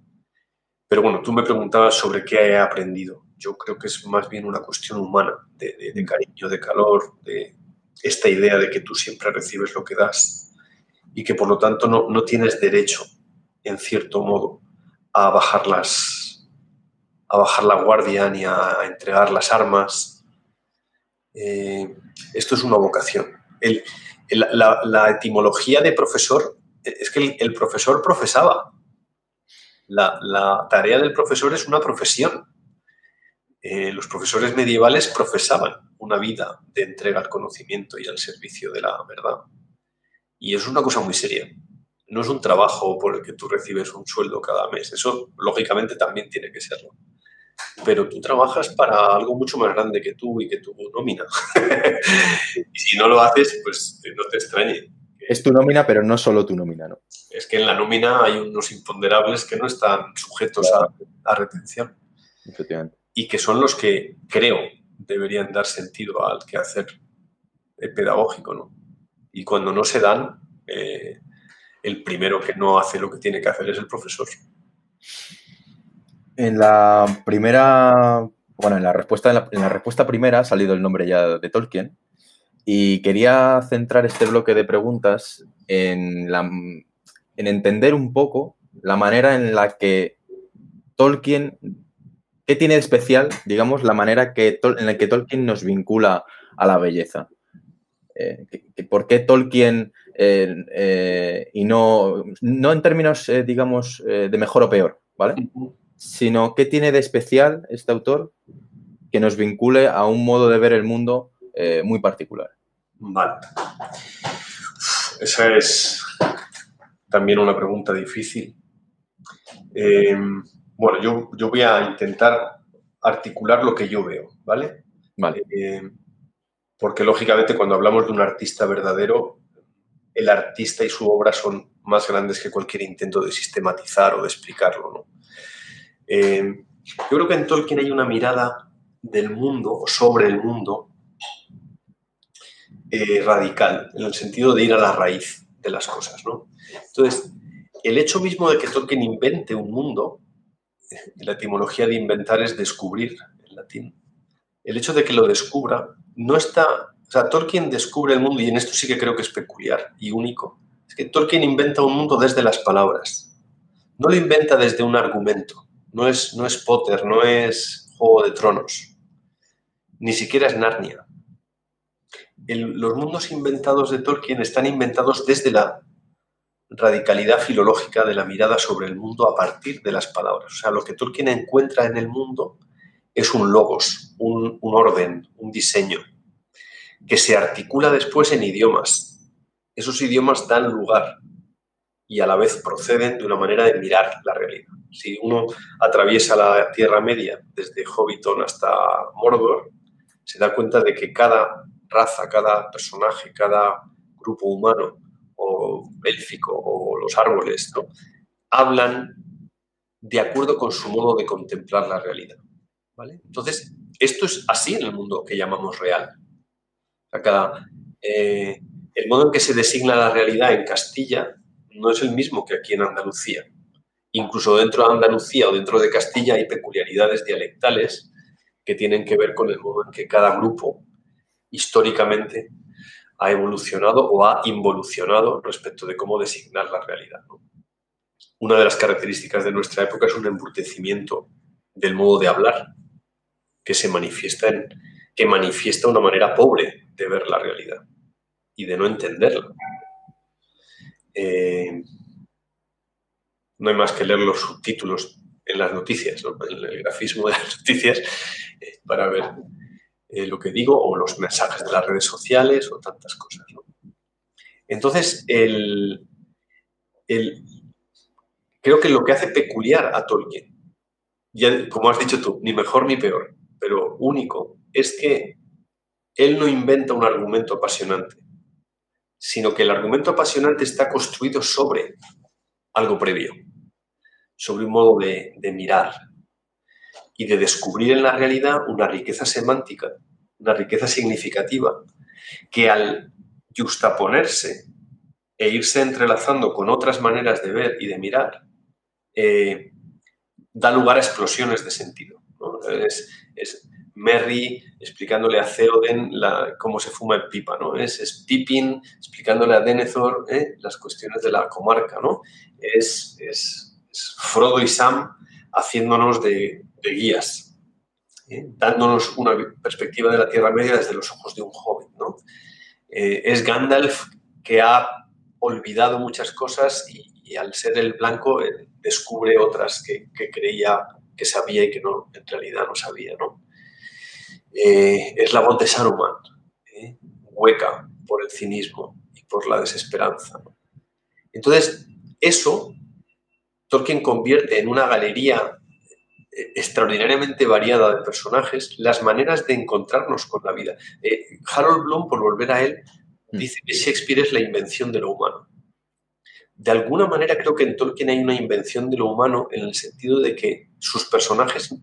Pero bueno, tú me preguntabas sobre qué he aprendido. Yo creo que es más bien una cuestión humana, de, de cariño, de calor, de esta idea de que tú siempre recibes lo que das y que por lo tanto no, tienes derecho, en cierto modo, a bajar, a bajar la guardia ni a, entregar las armas. Eh, esto es una vocación. la, etimología de profesor es que el, profesor profesaba. La, tarea del profesor es una profesión. Eh, los profesores medievales profesaban una vida de entrega al conocimiento y al servicio de la verdad. Y es una cosa muy seria. No es un trabajo por el que tú recibes un sueldo cada mes. Eso, lógicamente, también tiene que serlo. Pero tú trabajas para algo mucho más grande que tú y que tu nómina. y si no lo haces, pues no te extrañe. Es tu nómina, pero no solo tu nómina, ¿no? Es que en la nómina hay unos imponderables que no están sujetos a, a retención. Efectivamente. Y que son los que creo deberían dar sentido al quehacer pedagógico, ¿no? Y cuando no se dan, eh, el primero que no hace lo que tiene que hacer es el profesor. En la primera, bueno, en la respuesta, en la, respuesta primera ha salido el nombre ya de Tolkien y quería centrar este bloque de preguntas en, la, en entender un poco la manera en la que Tolkien, ¿qué tiene de especial, digamos, la manera que, en la que Tolkien nos vincula a la belleza? Eh, ¿Por qué Tolkien eh, eh, y no, no en términos, digamos, de mejor o peor, ¿vale? Sino qué tiene de especial este autor que nos vincule a un modo de ver el mundo muy particular. Vale. Esa es también una pregunta difícil. bueno, yo, yo, voy a intentar articular lo que yo veo, ¿vale? Vale porque lógicamente cuando hablamos de un artista verdadero, el artista y su obra son más grandes que cualquier intento de sistematizar o de explicarlo. Eh, yo creo que en Tolkien hay una mirada del mundo o sobre el mundo eh, radical, en el sentido de ir a la raíz de las cosas. Entonces, el hecho mismo de que Tolkien invente un mundo, la etimología de inventar es descubrir en latín, el hecho de que lo descubra no está, o sea, Tolkien descubre el mundo y en esto sí que creo que es peculiar y único. Es que Tolkien inventa un mundo desde las palabras. No lo inventa desde un argumento. No es, no es Potter, no es Juego de Tronos. Ni siquiera es Narnia. los mundos inventados de Tolkien están inventados desde la radicalidad filológica de la mirada sobre el mundo a partir de las palabras. O sea, lo que Tolkien encuentra en el mundo es un logos, un, orden, un diseño, que se articula después en idiomas. Esos idiomas dan lugar y a la vez proceden de una manera de mirar la realidad. Si uno atraviesa la Tierra Media desde Hobbiton hasta Mordor, se da cuenta de que cada raza, cada personaje, cada grupo humano o élfico o los árboles, hablan de acuerdo con su modo de contemplar la realidad. Entonces, esto es así en el mundo que llamamos real. Eh, el modo en que se designa la realidad en Castilla no es el mismo que aquí en Andalucía. Incluso dentro de Andalucía o dentro de Castilla hay peculiaridades dialectales que tienen que ver con el modo en que cada grupo históricamente ha evolucionado o ha involucionado respecto de cómo designar la realidad. Una de las características de nuestra época es un embrutecimiento del modo de hablar que se manifiesta en, que manifiesta una manera pobre de ver la realidad y de no entenderla. Eh, no hay más que leer los subtítulos en las noticias, en el grafismo de las noticias, eh, para ver eh, lo que digo, o los mensajes de las redes sociales, o tantas cosas. Entonces, el, creo que lo que hace peculiar a Tolkien, ya, como has dicho tú, ni mejor ni peor, pero único, es que él no inventa un argumento apasionante, sino que el argumento apasionante está construido sobre algo previo, sobre un modo de, mirar y de descubrir en la realidad una riqueza semántica, una riqueza significativa, que al justaponerse e irse entrelazando con otras maneras de ver y de mirar, eh, da lugar a explosiones de sentido. Es, Merry explicándole a Theoden cómo se fuma el pipa, ¿no? Es, Pippin explicándole a Denethor ¿eh? las cuestiones de la comarca, ¿no? Es, Frodo y Sam haciéndonos de, guías, ¿eh? dándonos una perspectiva de la Tierra Media desde los ojos de un joven, ¿no? Eh, es Gandalf que ha olvidado muchas cosas y, al ser el blanco descubre otras que, que creía que sabía y que no, en realidad no sabía, ¿no? Eh, es la voz de Saruman, ¿eh? hueca por el cinismo y por la desesperanza. Entonces, eso Tolkien convierte en una galería eh, extraordinariamente variada de personajes las maneras de encontrarnos con la vida. Harold Bloom, por volver a él, mm. dice que Shakespeare es la invención de lo humano de alguna manera creo que en Tolkien hay una invención de lo humano en el sentido de que sus personajes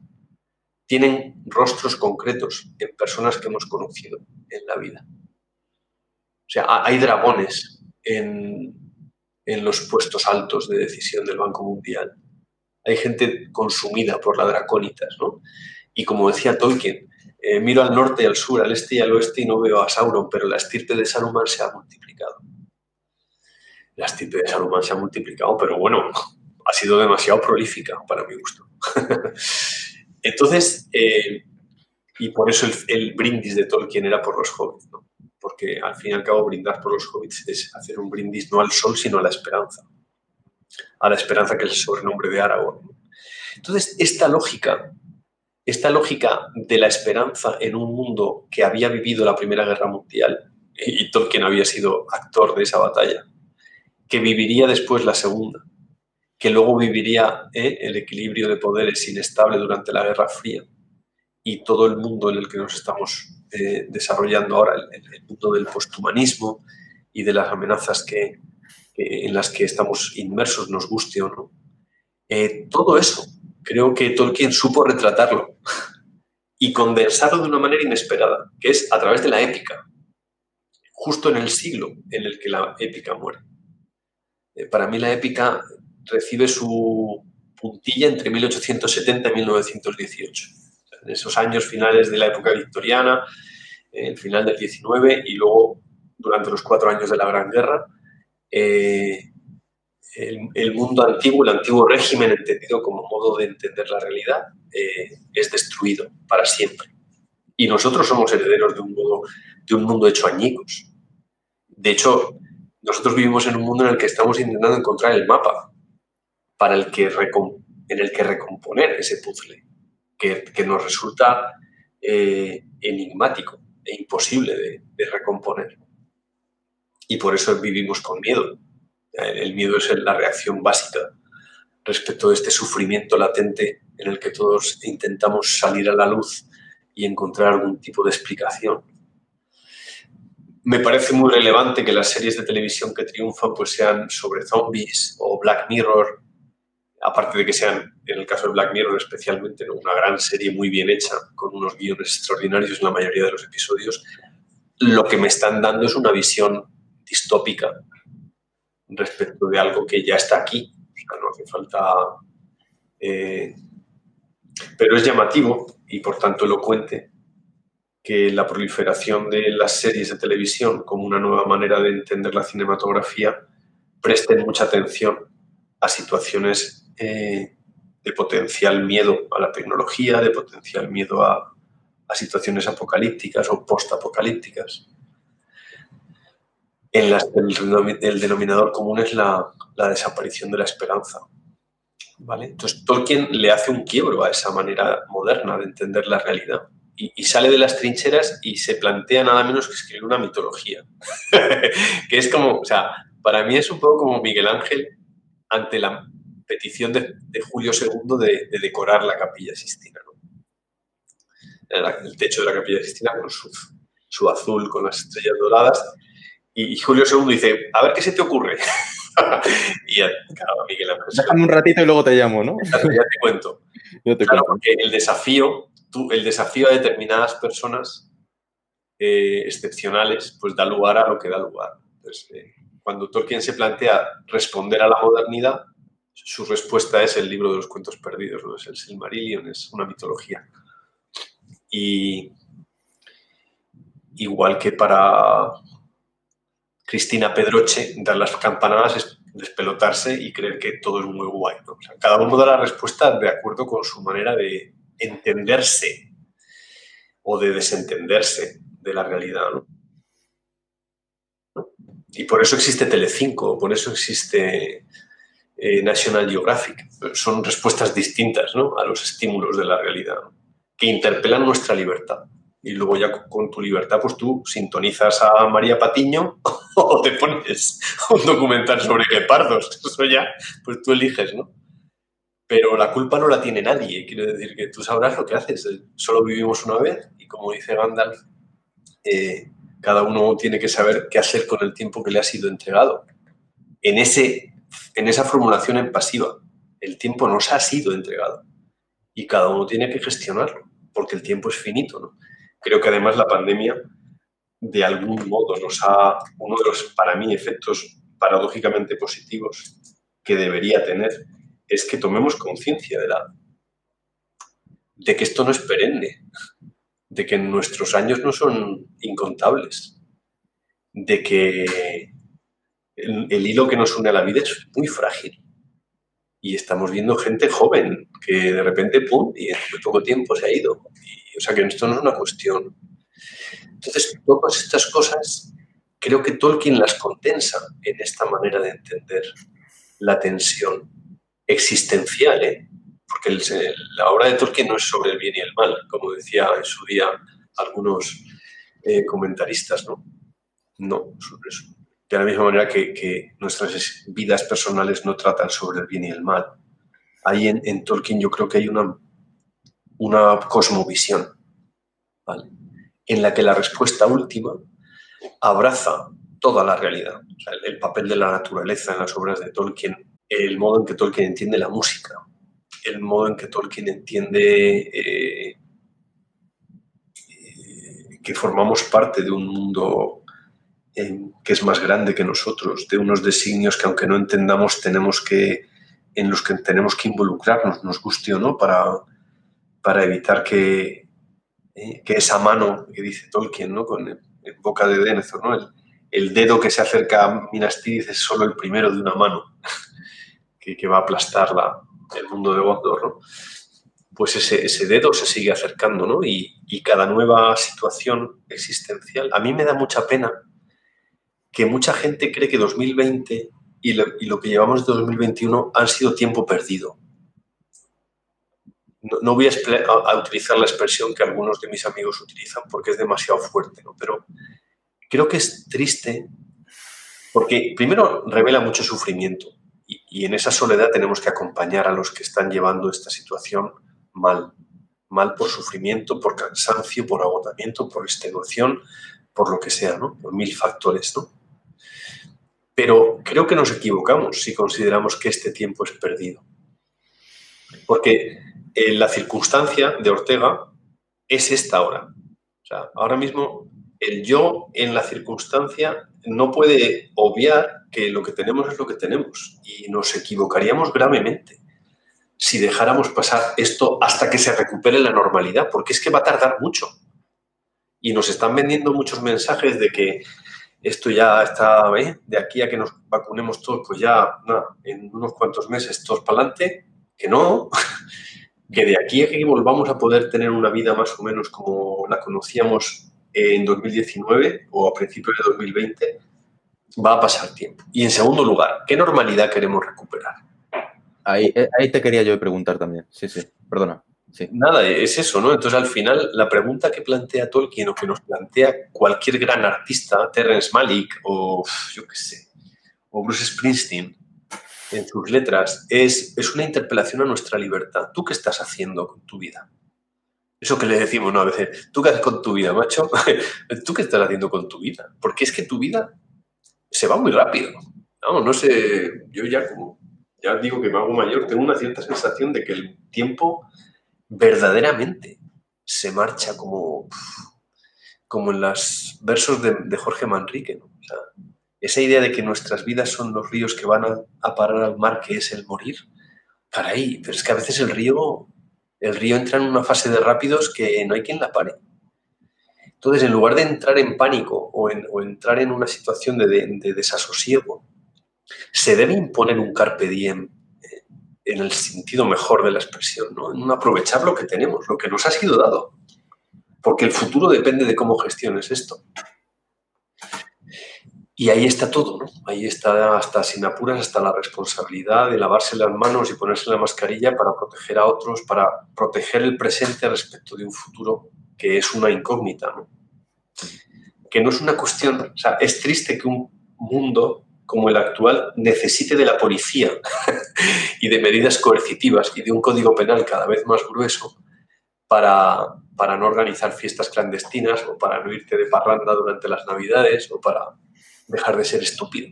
tienen rostros concretos en personas que hemos conocido en la vida. O sea, hay dragones en, los puestos altos de decisión del Banco Mundial. hay gente consumida por la draconitas, ¿no? Y como decía Tolkien, eh, miro al norte y al sur, al este y al oeste y no veo a Sauron, pero la estirpe de Saruman se ha multiplicado. La estirpe de Saruman se ha multiplicado, pero bueno, ha sido demasiado prolífica para mi gusto. Entonces, eh, y por eso el, brindis de Tolkien era por los hobbits, ¿no? porque al fin y al cabo brindar por los hobbits es hacer un brindis no al sol, sino a la esperanza. A la esperanza que es el sobrenombre de Aragorn. Entonces, esta lógica esta lógica de la esperanza en un mundo que había vivido la Primera Guerra Mundial y Tolkien había sido actor de esa batalla, que viviría después la Segunda, que luego viviría ¿eh? el equilibrio de poderes inestable durante la Guerra Fría y todo el mundo en el que nos estamos eh, desarrollando ahora, el, mundo del posthumanismo y de las amenazas que, en las que estamos inmersos, nos guste o no. Eh, todo eso creo que Tolkien supo retratarlo y condensarlo de una manera inesperada, que es a través de la épica, justo en el siglo en el que la épica muere. Eh, para mí la épica recibe su puntilla entre 1870 y 1918. En esos años finales de la época victoriana, el final del 19 y luego durante los cuatro años de la Gran Guerra, eh, el, mundo antiguo, el antiguo régimen entendido como modo de entender la realidad, eh, es destruido para siempre. Y nosotros somos herederos de un, modo, de un mundo hecho añicos. De hecho, nosotros vivimos en un mundo en el que estamos intentando encontrar el mapa para el que en el que recomponer ese puzzle, que, que nos resulta eh, enigmático e imposible de, recomponer. Y por eso vivimos con miedo, el miedo es la reacción básica respecto de este sufrimiento latente en el que todos intentamos salir a la luz y encontrar algún tipo de explicación. Me parece muy relevante que las series de televisión que triunfan pues sean sobre zombies o Black Mirror, aparte de que sean, en el caso de Black Mirror especialmente, una gran serie muy bien hecha, con unos guiones extraordinarios en la mayoría de los episodios, lo que me están dando es una visión distópica respecto de algo que ya está aquí. no hace falta... Eh, pero es llamativo y por tanto elocuente que la proliferación de las series de televisión como una nueva manera de entender la cinematografía presten mucha atención a situaciones eh, de potencial miedo a la tecnología, de potencial miedo a, situaciones apocalípticas o postapocalípticas en las el, denominador común es la, desaparición de la esperanza. ¿vale? Entonces Tolkien le hace un quiebro a esa manera moderna de entender la realidad y, sale de las trincheras y se plantea nada menos que escribir una mitología. que es como, o sea, para mí es un poco como Miguel Ángel ante la petición de, Julio II de, decorar la capilla Sistina. El, techo de la capilla Sistina con su, su azul, con las estrellas doradas y Julio II dice, a ver qué se te ocurre. y ya, claro, Miguel. Déjame un ratito y luego te llamo, ¿no? ya te cuento. claro, porque el desafío, tú, el desafío a determinadas personas eh, excepcionales, pues da lugar a lo que da lugar. Entonces, eh, cuando Tolkien se plantea responder a la modernidad, su respuesta es el libro de los cuentos perdidos, no es el Silmarillion, es una mitología. Y igual que para Cristina Pedroche, dar las campanadas es despelotarse y creer que todo es muy guay. cada uno da la respuesta de acuerdo con su manera de entenderse o de desentenderse de la realidad. Y por eso existe Telecinco, por eso existe eh, National Geographic. Son respuestas distintas a los estímulos de la realidad, que interpelan nuestra libertad y luego ya con tu libertad, pues tú sintonizas a María Patiño o te pones un documental sobre pardos Eso ya, pues tú eliges, ¿no? Pero la culpa no la tiene nadie. Quiero decir que tú sabrás lo que haces. Solo vivimos una vez y como dice Gandalf, eh, cada uno tiene que saber qué hacer con el tiempo que le ha sido entregado. En, ese, en esa formulación en pasiva, el tiempo nos ha sido entregado y cada uno tiene que gestionarlo porque el tiempo es finito. Creo que además la pandemia, de algún modo, nos ha, uno de los, para mí, efectos paradójicamente positivos que debería tener, es que tomemos conciencia de la de que esto no es perenne, de que nuestros años no son incontables, de que el, hilo que nos une a la vida es muy frágil. Y estamos viendo gente joven que de repente, ¡pum!, y en muy poco tiempo se ha ido. o sea que esto no es una cuestión. Entonces, todas estas cosas creo que Tolkien las condensa en esta manera de entender la tensión existencial, ¿eh? porque la obra de Tolkien no es sobre el bien y el mal, como decía en su día algunos eh, comentaristas, ¿no? No, sobre eso. De la misma manera que, nuestras vidas personales no tratan sobre el bien y el mal. Ahí en, Tolkien yo creo que hay una, una cosmovisión, ¿vale? en la que la respuesta última abraza toda la realidad. el, papel de la naturaleza en las obras de Tolkien, el modo en que Tolkien entiende la música, el modo en que Tolkien entiende eh, eh, que formamos parte de un mundo eh, que es más grande que nosotros, de unos designios que aunque no entendamos tenemos que en los que tenemos que involucrarnos, nos guste o no, para, para evitar que, que esa mano que dice Tolkien, ¿no? con boca de Denethor, ¿no? El, dedo que se acerca a Minas Tirith es solo el primero de una mano que, va a aplastar la, el mundo de Gondor, ¿no? Pues ese, ese, dedo se sigue acercando, ¿no? Y, cada nueva situación existencial. A mí me da mucha pena que mucha gente cree que 2020 y lo, que llevamos de 2021 han sido tiempo perdido. No, voy a, utilizar la expresión que algunos de mis amigos utilizan porque es demasiado fuerte, pero creo que es triste porque primero revela mucho sufrimiento y, en esa soledad tenemos que acompañar a los que están llevando esta situación mal, mal por sufrimiento, por cansancio, por agotamiento, por extenuación, por lo que sea, por mil factores. ¿no? Pero creo que nos equivocamos si consideramos que este tiempo es perdido. Porque la circunstancia de Ortega es esta hora. O sea, ahora mismo el yo en la circunstancia no puede obviar que lo que tenemos es lo que tenemos y nos equivocaríamos gravemente si dejáramos pasar esto hasta que se recupere la normalidad, porque es que va a tardar mucho. Y nos están vendiendo muchos mensajes de que esto ya está, de aquí a que nos vacunemos todos, pues ya en unos cuantos meses todos para adelante, que no, que de aquí a que volvamos a poder tener una vida más o menos como la conocíamos en 2019 o a principios de 2020, va a pasar tiempo. Y en segundo lugar, ¿qué normalidad queremos recuperar? Ahí, eh, ahí te quería yo preguntar también. Sí, sí, perdona. Nada, es eso, ¿no? Entonces, al final, la pregunta que plantea Tolkien o que nos plantea cualquier gran artista, Terrence Malick o yo qué sé, o Bruce Springsteen, en sus letras es, es una interpelación a nuestra libertad. ¿Tú qué estás haciendo con tu vida? Eso que le decimos, ¿no? A veces, ¿tú qué haces con tu vida, macho? ¿Tú qué estás haciendo con tu vida? Porque es que tu vida se va muy rápido. No, no sé, yo ya como, ya digo que me hago mayor, tengo una cierta sensación de que el tiempo verdaderamente se marcha como, como en los versos de, Jorge Manrique, esa idea de que nuestras vidas son los ríos que van a, parar al mar, que es el morir. Caray, pero es que a veces el río, el río entra en una fase de rápidos que no hay quien la pare. Entonces, en lugar de entrar en pánico o, entrar en una situación de, desasosiego, se debe imponer un carpe diem en el sentido mejor de la expresión, ¿no? en aprovechar lo que tenemos, lo que nos ha sido dado. Porque el futuro depende de cómo gestiones esto. Y ahí está todo, ¿no? Ahí está hasta sin apuras, hasta la responsabilidad de lavarse las manos y ponerse la mascarilla para proteger a otros, para proteger el presente respecto de un futuro que es una incógnita, ¿no? Que no es una cuestión, o sea, es triste que un mundo como el actual necesite de la policía y de medidas coercitivas y de un código penal cada vez más grueso para, para no organizar fiestas clandestinas o para no irte de parranda durante las navidades o para dejar de ser estúpido.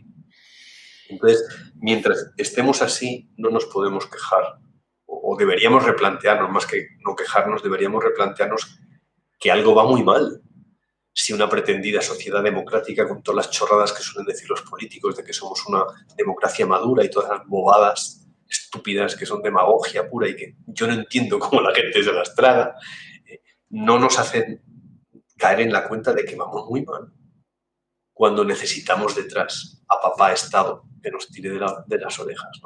Entonces, mientras estemos así, no nos podemos quejar. O, deberíamos replantearnos, más que no quejarnos, deberíamos replantearnos que algo va muy mal. Si una pretendida sociedad democrática, con todas las chorradas que suelen decir los políticos de que somos una democracia madura y todas las bobadas estúpidas, que son demagogia pura y que yo no entiendo cómo la gente se las traga, eh, no nos hacen caer en la cuenta de que vamos muy mal cuando necesitamos detrás a papá Estado que nos tire de, las orejas.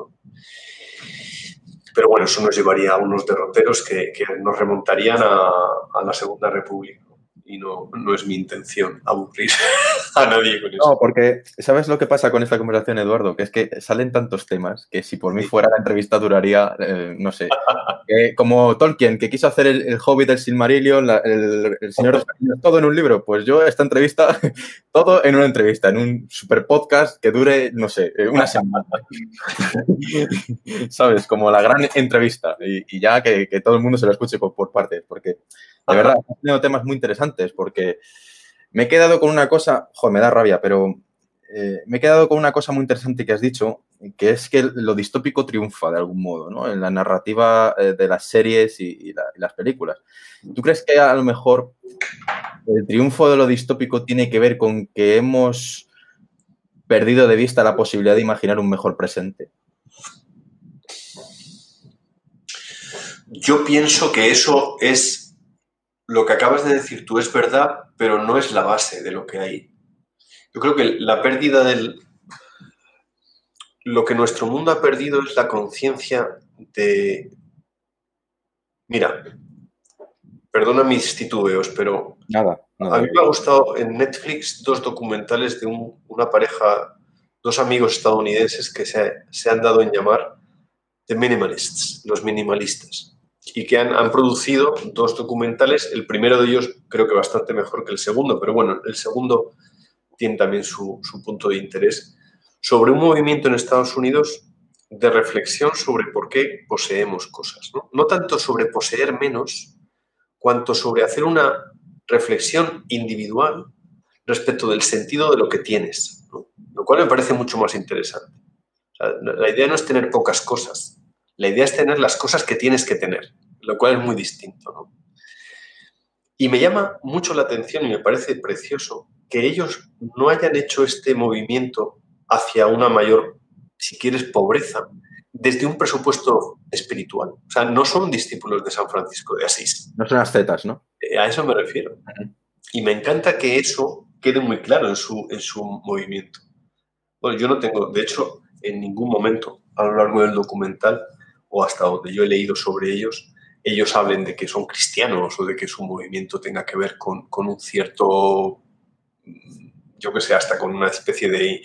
Pero bueno, eso nos llevaría a unos derroteros que, nos remontarían a la Segunda República y no, no es mi intención aburrir a nadie con eso. No, porque ¿sabes lo que pasa con esta conversación, Eduardo? Que es que salen tantos temas que si por mí fuera la entrevista duraría, eh, no sé, como Tolkien, que quiso hacer el, Hobbit, el Silmarillion, el, Señor de los Anillos, todo en un libro. Pues yo esta entrevista, todo en una entrevista, en un super podcast que dure, no sé, eh, una semana. ¿Sabes? Como la gran entrevista y, ya que, todo el mundo se lo escuche por, por partes, porque de verdad, he tenido temas muy interesantes porque me he quedado con una cosa, joder, me da rabia, pero eh, me he quedado con una cosa muy interesante que has dicho, que es que lo distópico triunfa de algún modo, ¿no? En la narrativa eh, de las series y, las películas. ¿Tú crees que a lo mejor el triunfo de lo distópico tiene que ver con que hemos perdido de vista la posibilidad de imaginar un mejor presente? Yo pienso que eso es lo que acabas de decir tú es verdad, pero no es la base de lo que hay. Yo creo que la pérdida del... Lo que nuestro mundo ha perdido es la conciencia de... Mira, perdona mis titubeos, pero... Nada, A mí me ha gustado en Netflix dos documentales de una pareja, dos amigos estadounidenses que se, se han dado en llamar The Minimalists, los minimalistas y que han, producido dos documentales. El primero de ellos creo que bastante mejor que el segundo, pero bueno, el segundo tiene también su, punto de interés sobre un movimiento en Estados Unidos de reflexión sobre por qué poseemos cosas. No, tanto sobre poseer menos, cuanto sobre hacer una reflexión individual respecto del sentido de lo que tienes, lo cual me parece mucho más interesante. la idea no es tener pocas cosas, la idea es tener las cosas que tienes que tener, lo cual es muy distinto. Y me llama mucho la atención y me parece precioso que ellos no hayan hecho este movimiento hacia una mayor, si quieres, pobreza, desde un presupuesto espiritual. O sea, no son discípulos de San Francisco de Asís. No son ascetas, ¿no? Eh, a eso me refiero. Y me encanta que eso quede muy claro en su, en su movimiento. Bueno, yo no tengo, de hecho, en ningún momento a lo largo del documental o hasta donde yo he leído sobre ellos, ellos hablen de que son cristianos o de que su movimiento tenga que ver con, un cierto, yo que sé, hasta con una especie de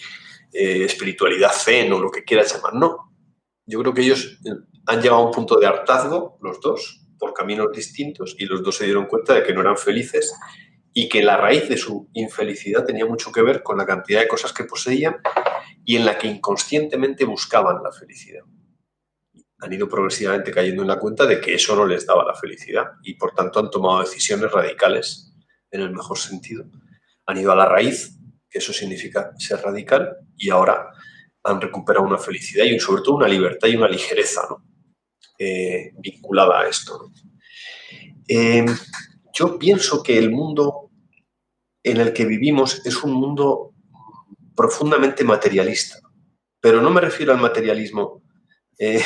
eh, espiritualidad zen o lo que quieras llamar. No, yo creo que ellos eh, han llegado a un punto de hartazgo, los dos, por caminos distintos, y los dos se dieron cuenta de que no eran felices y que la raíz de su infelicidad tenía mucho que ver con la cantidad de cosas que poseían y en la que inconscientemente buscaban la felicidad han ido progresivamente cayendo en la cuenta de que eso no les daba la felicidad y por tanto han tomado decisiones radicales en el mejor sentido. Han ido a la raíz, que eso significa ser radical, y ahora han recuperado una felicidad y sobre todo una libertad y una ligereza eh, vinculada a esto. Eh, yo pienso que el mundo en el que vivimos es un mundo profundamente materialista, pero no me refiero al materialismo eh,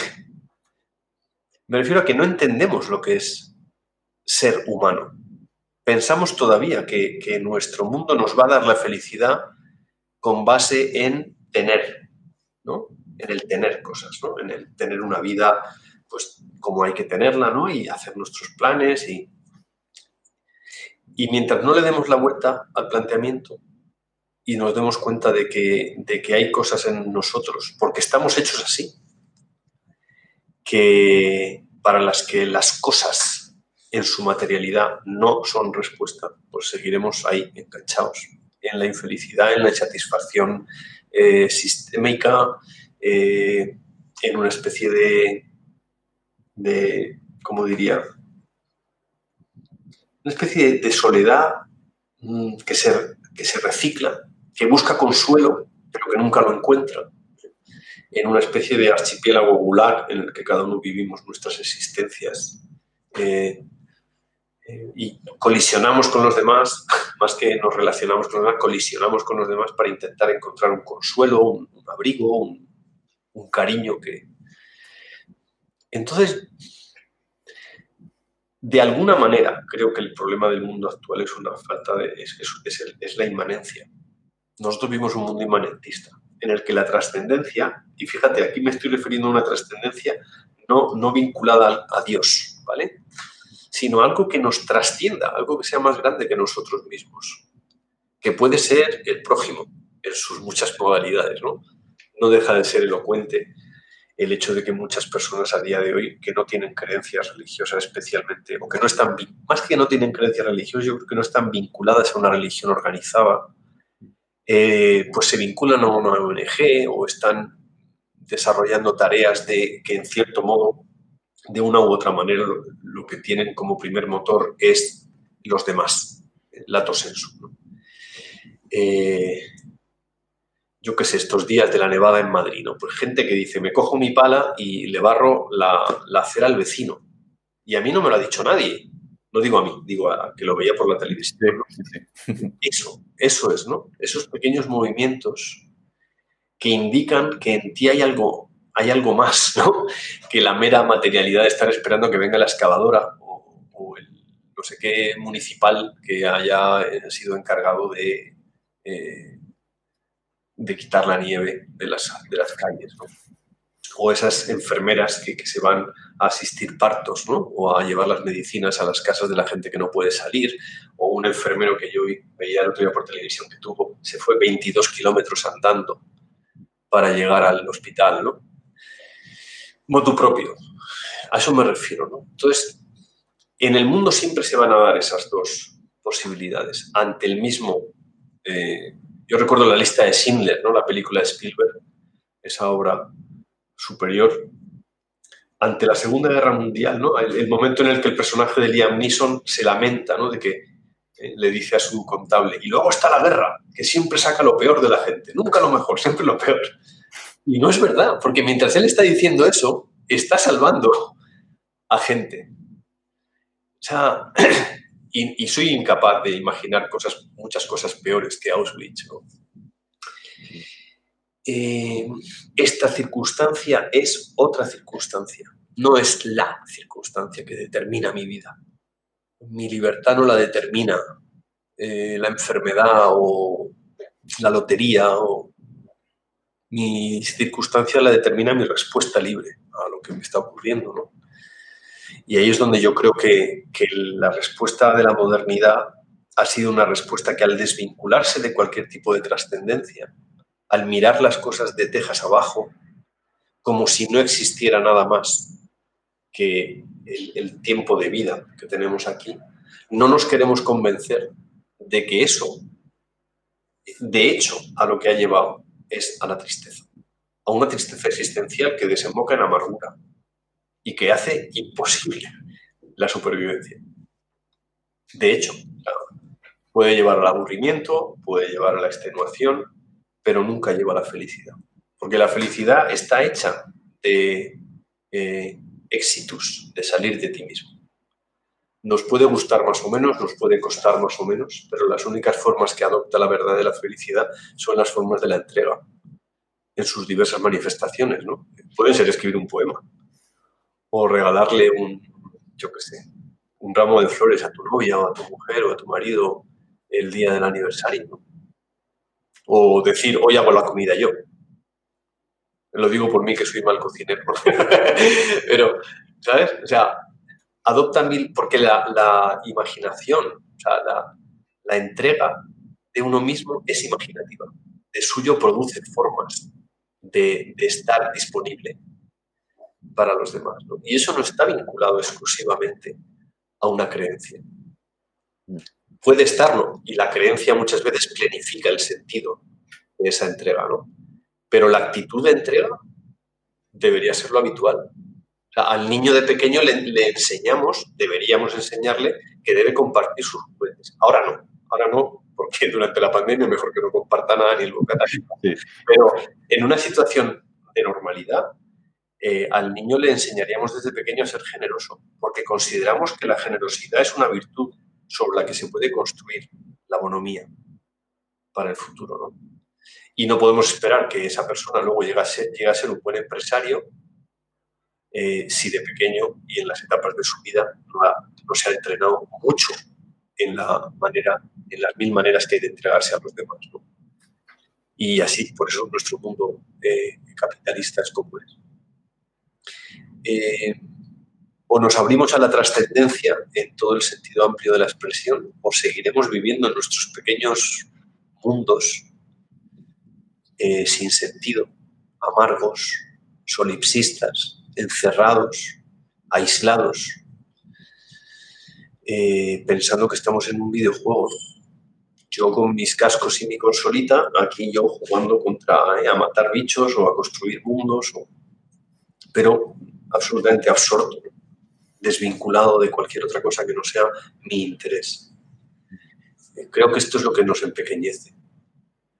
me refiero a que no entendemos lo que es ser humano. Pensamos todavía que, nuestro mundo nos va a dar la felicidad con base en tener, ¿no? En el tener cosas, ¿no? En el tener una vida, pues, como hay que tenerla, ¿no? Y hacer nuestros planes y... Y mientras no le demos la vuelta al planteamiento y nos demos cuenta de que, de que hay cosas en nosotros, porque estamos hechos así, que para las que las cosas en su materialidad no son respuesta, pues seguiremos ahí enganchados en la infelicidad, en la insatisfacción eh, sistémica, eh, en una especie de, de, ¿cómo diría? Una especie de, soledad mm, que, se, que se recicla, que busca consuelo, pero que nunca lo encuentra en una especie de archipiélago gular en el que cada uno vivimos nuestras existencias eh, eh, y colisionamos con los demás, más que nos relacionamos con los demás, colisionamos con los demás para intentar encontrar un consuelo, un, abrigo, un, cariño que, Entonces, de alguna manera, creo que el problema del mundo actual es una falta de. es, es la inmanencia. Nosotros vivimos un mundo inmanentista, en el que la trascendencia, y fíjate, aquí me estoy refiriendo a una trascendencia no, no vinculada a Dios, ¿vale? Sino algo que nos trascienda, algo que sea más grande que nosotros mismos, que puede ser el prójimo en sus muchas modalidades, ¿no? No deja de ser elocuente el hecho de que muchas personas a día de hoy que no tienen creencias religiosas especialmente, o que no están, más que no tienen creencias religiosas, yo creo que no están vinculadas a una religión organizada, eh, pues se vinculan a una ONG o están desarrollando tareas de que en cierto modo, de una u otra manera, lo, que tienen como primer motor es los demás, lato sensu. Eh, yo qué sé, estos días de la nevada en Madrid, ¿no? Pues gente que dice, me cojo mi pala y le barro la, acera al vecino. Y a mí no me lo ha dicho nadie. No digo a mí, digo a que lo veía por la televisión. Eso, eso es, ¿no? Esos pequeños movimientos que indican que en ti hay algo, hay algo más, ¿no? Que la mera materialidad de estar esperando que venga la excavadora o, el no sé qué municipal que haya eh, sido encargado de... Eh, de quitar la nieve de las, de las calles, O esas enfermeras que, se van asistir partos, ¿no? O a llevar las medicinas a las casas de la gente que no puede salir. O un enfermero que yo veía el otro día por televisión que tuvo, se fue 22 kilómetros andando para llegar al hospital, ¿no? Motu propio. A eso me refiero, ¿no? Entonces, en el mundo siempre se van a dar esas dos posibilidades ante el mismo eh, yo recuerdo la lista de Schindler, ¿no? la película de Spielberg, esa obra superior. Ante la Segunda Guerra Mundial, ¿no? el, momento en el que el personaje de Liam Neeson se lamenta ¿no? de que eh, le dice a su contable, y luego está la guerra, que siempre saca lo peor de la gente, nunca lo mejor, siempre lo peor. Y no es verdad, porque mientras él está diciendo eso, está salvando a gente. O sea, y, soy incapaz de imaginar cosas, muchas cosas peores que Auschwitz. Eh, esta circunstancia es otra circunstancia, no es la circunstancia que determina mi vida. Mi libertad no la determina eh, la enfermedad o la lotería o mi circunstancia la determina mi respuesta libre a lo que me está ocurriendo. ¿no? Y ahí es donde yo creo que, la respuesta de la modernidad ha sido una respuesta que al desvincularse de cualquier tipo de trascendencia, al mirar las cosas de tejas abajo, como si no existiera nada más que el, tiempo de vida que tenemos aquí, no nos queremos convencer de que eso, de hecho, a lo que ha llevado es a la tristeza, a una tristeza existencial que desemboca en amargura, y que hace imposible la supervivencia. De hecho, puede llevar al aburrimiento, puede llevar a la extenuación, pero nunca lleva a la felicidad. Porque la felicidad está hecha de eh, éxitos, de salir de ti mismo. Nos puede gustar más o menos, nos puede costar más o menos, pero las únicas formas que adopta la verdad de la felicidad son las formas de la entrega, en sus diversas manifestaciones. ¿no? Pueden ser escribir un poema, o regalarle un, yo qué sé, un ramo de flores a tu novia o a tu mujer o a tu marido el día del aniversario. O decir, hoy hago la comida yo. Lo digo por mí que soy mal cocinero. Pero, ¿sabes? O sea, adopta mil, porque la, imaginación, o sea, la, entrega de uno mismo es imaginativa. De suyo produce formas de, de estar disponible para los demás. Y eso no está vinculado exclusivamente a una creencia. Puede estarlo, y la creencia muchas veces planifica el sentido de esa entrega, ¿no? Pero la actitud de entrega debería ser lo habitual. al niño de pequeño le, enseñamos, deberíamos enseñarle que debe compartir sus juguetes. Ahora no, ahora no, porque durante la pandemia mejor que no comparta nada ni el bocata. Pero en una situación de normalidad, eh, al niño le enseñaríamos desde pequeño a ser generoso, porque consideramos que la generosidad es una virtud sobre la que se puede construir la bonomía para el futuro. ¿no? Y no podemos esperar que esa persona luego llegue a, ser, un buen empresario eh, si de pequeño y en las etapas de su vida no, se ha entrenado mucho en la manera, en las mil maneras que hay de entregarse a los demás. Y así, por eso nuestro mundo eh, capitalista es como es. Eh, o nos abrimos a la trascendencia en todo el sentido amplio de la expresión, o seguiremos viviendo en nuestros pequeños mundos eh, sin sentido, amargos, solipsistas, encerrados, aislados, eh, pensando que estamos en un videojuego. Yo con mis cascos y mi consolita, aquí yo jugando contra a matar bichos o a construir mundos, pero absolutamente absorto desvinculado de cualquier otra cosa que no sea mi interés. Creo que esto es lo que nos empequeñece.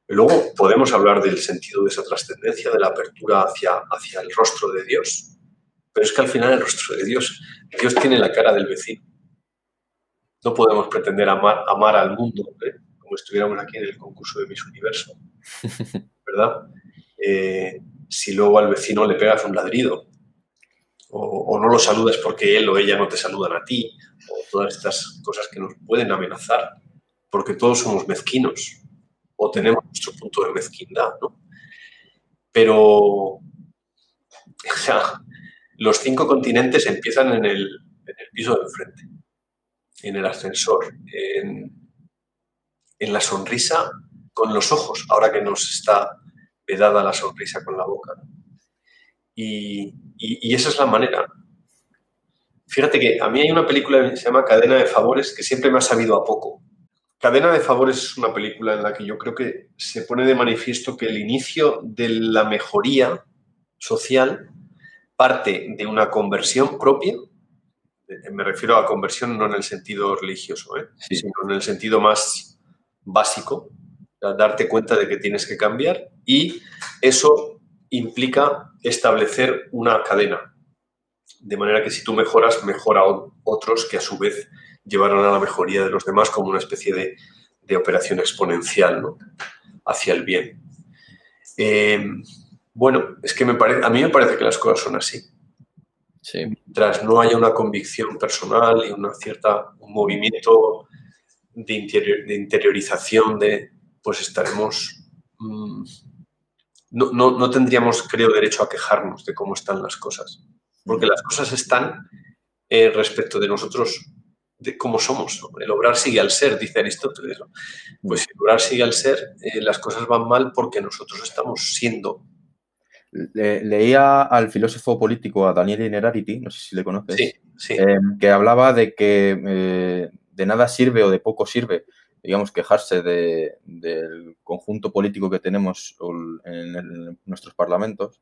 Luego podemos hablar del sentido de esa trascendencia, de la apertura hacia, hacia el rostro de Dios. Pero es que al final el rostro de Dios, Dios tiene la cara del vecino. No podemos pretender amar, amar al mundo ¿eh? como estuviéramos aquí en el concurso de Miss Universo, ¿verdad? Eh, si luego al vecino le pegas un ladrido, o, no lo saludas porque él o ella no te saludan a ti, o todas estas cosas que nos pueden amenazar, porque todos somos mezquinos o tenemos nuestro punto de mezquindad, ¿no? Pero los cinco continentes empiezan en el, piso de enfrente, en el ascensor, en, en la sonrisa con los ojos, ahora que nos está vedada la sonrisa con la boca. ¿no? Y, esa es la manera. Fíjate que a mí hay una película que se llama Cadena de Favores que siempre me ha sabido a poco. Cadena de Favores es una película en la que yo creo que se pone de manifiesto que el inicio de la mejoría social parte de una conversión propia, me refiero a conversión no en el sentido religioso, ¿eh? sino en el sentido más básico, darte cuenta de que tienes que cambiar y eso implica establecer una cadena. De manera que si tú mejoras, mejora otros que a su vez llevarán a la mejoría de los demás como una especie de, operación exponencial hacia el bien. Em, bueno, es que me parece, a mí me parece que las cosas son así. Sí. Mientras no haya una convicción personal y una cierta, un movimiento de, de interiorización, de, pues estaremos mm, no, no, tendríamos, creo, derecho a quejarnos de cómo están las cosas, porque las cosas están eh, respecto de nosotros, de cómo somos. El obrar sigue al ser, dice Aristóteles. Pues si el obrar sigue al ser, eh, las cosas van mal porque nosotros estamos siendo. leía al filósofo político, a Daniel Inerarity, no sé si le conoces, sí, em, que hablaba de que eh, de nada sirve o de poco sirve digamos, quejarse del conjunto político que tenemos en, nuestros parlamentos,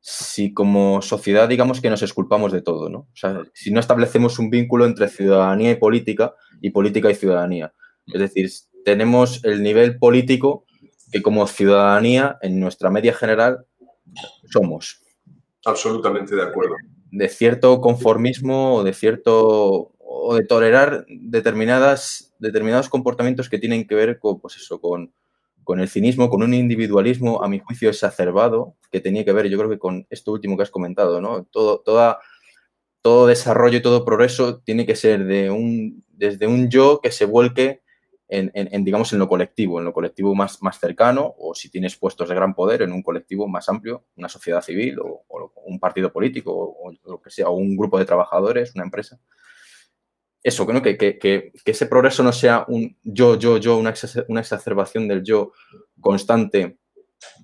si como sociedad, digamos, que nos esculpamos de todo, ¿no? O sea, si no establecemos un vínculo entre ciudadanía y política y política y ciudadanía. Es decir, tenemos el nivel político que como ciudadanía, en nuestra media general, somos. Absolutamente de acuerdo. De cierto conformismo o de cierto o de tolerar determinadas, determinados comportamientos que tienen que ver con, pues eso, con, el cinismo, con un individualismo, a mi juicio, exacerbado, que tenía que ver, yo creo que con esto último que has comentado, ¿no? Todo, toda, todo desarrollo y todo progreso tiene que ser de un, desde un yo que se vuelque en, digamos, en lo colectivo, en lo colectivo más, más cercano, o si tienes puestos de gran poder, en un colectivo más amplio, una sociedad civil o, un partido político o, lo que sea, o un grupo de trabajadores, una empresa eso, que, que, que, ese progreso no sea un yo, yo, yo, una, exacerbación del yo constante,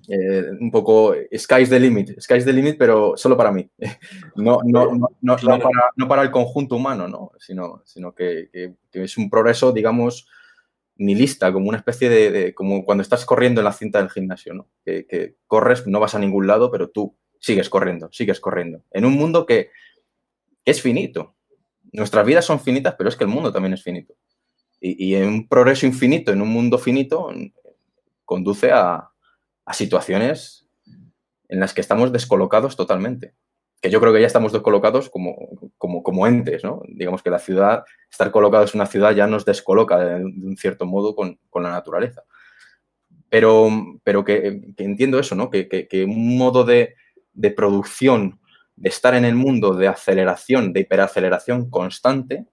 eh, un poco sky's the limit, sky's the limit, pero solo para mí, no, no, no, no, para, no para, el conjunto humano, ¿no? sino, sino que, es un progreso, digamos, nihilista, como una especie de, como cuando estás corriendo en la cinta del gimnasio, ¿no? que, corres, no vas a ningún lado, pero tú sigues corriendo, sigues corriendo, en un mundo que es finito, nuestras vidas son finitas, pero es que el mundo también es finito. Y, un progreso infinito, en un mundo finito, conduce a, situaciones en las que estamos descolocados totalmente. Que yo creo que ya estamos descolocados como, como, entes, ¿no? Digamos que la ciudad, estar colocados en una ciudad ya nos descoloca de, un cierto modo con, la naturaleza. Pero, pero que, entiendo eso, ¿no? Que, un modo de, de producción de estar en el mundo de aceleración, de hiperaceleración constante,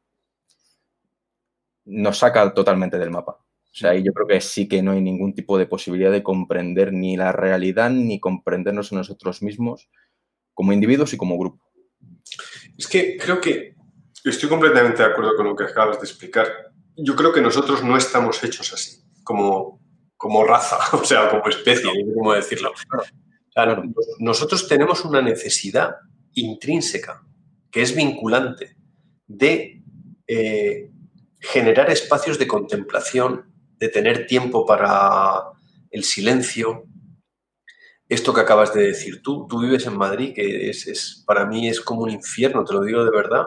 nos saca totalmente del mapa. O sea, ahí yo creo que sí que no hay ningún tipo de posibilidad de comprender ni la realidad ni comprendernos a nosotros mismos como individuos y como grupo. Es que creo que estoy completamente de acuerdo con lo que acabas de explicar. Yo creo que nosotros no estamos hechos así, como, como raza, o sea, como especie, no sé cómo decirlo. Claro, nosotros tenemos una necesidad intrínseca, que es vinculante, de eh, generar espacios de contemplación, de tener tiempo para el silencio. Esto que acabas de decir tú, tú vives en Madrid, que es, para mí es como un infierno, te lo digo de verdad.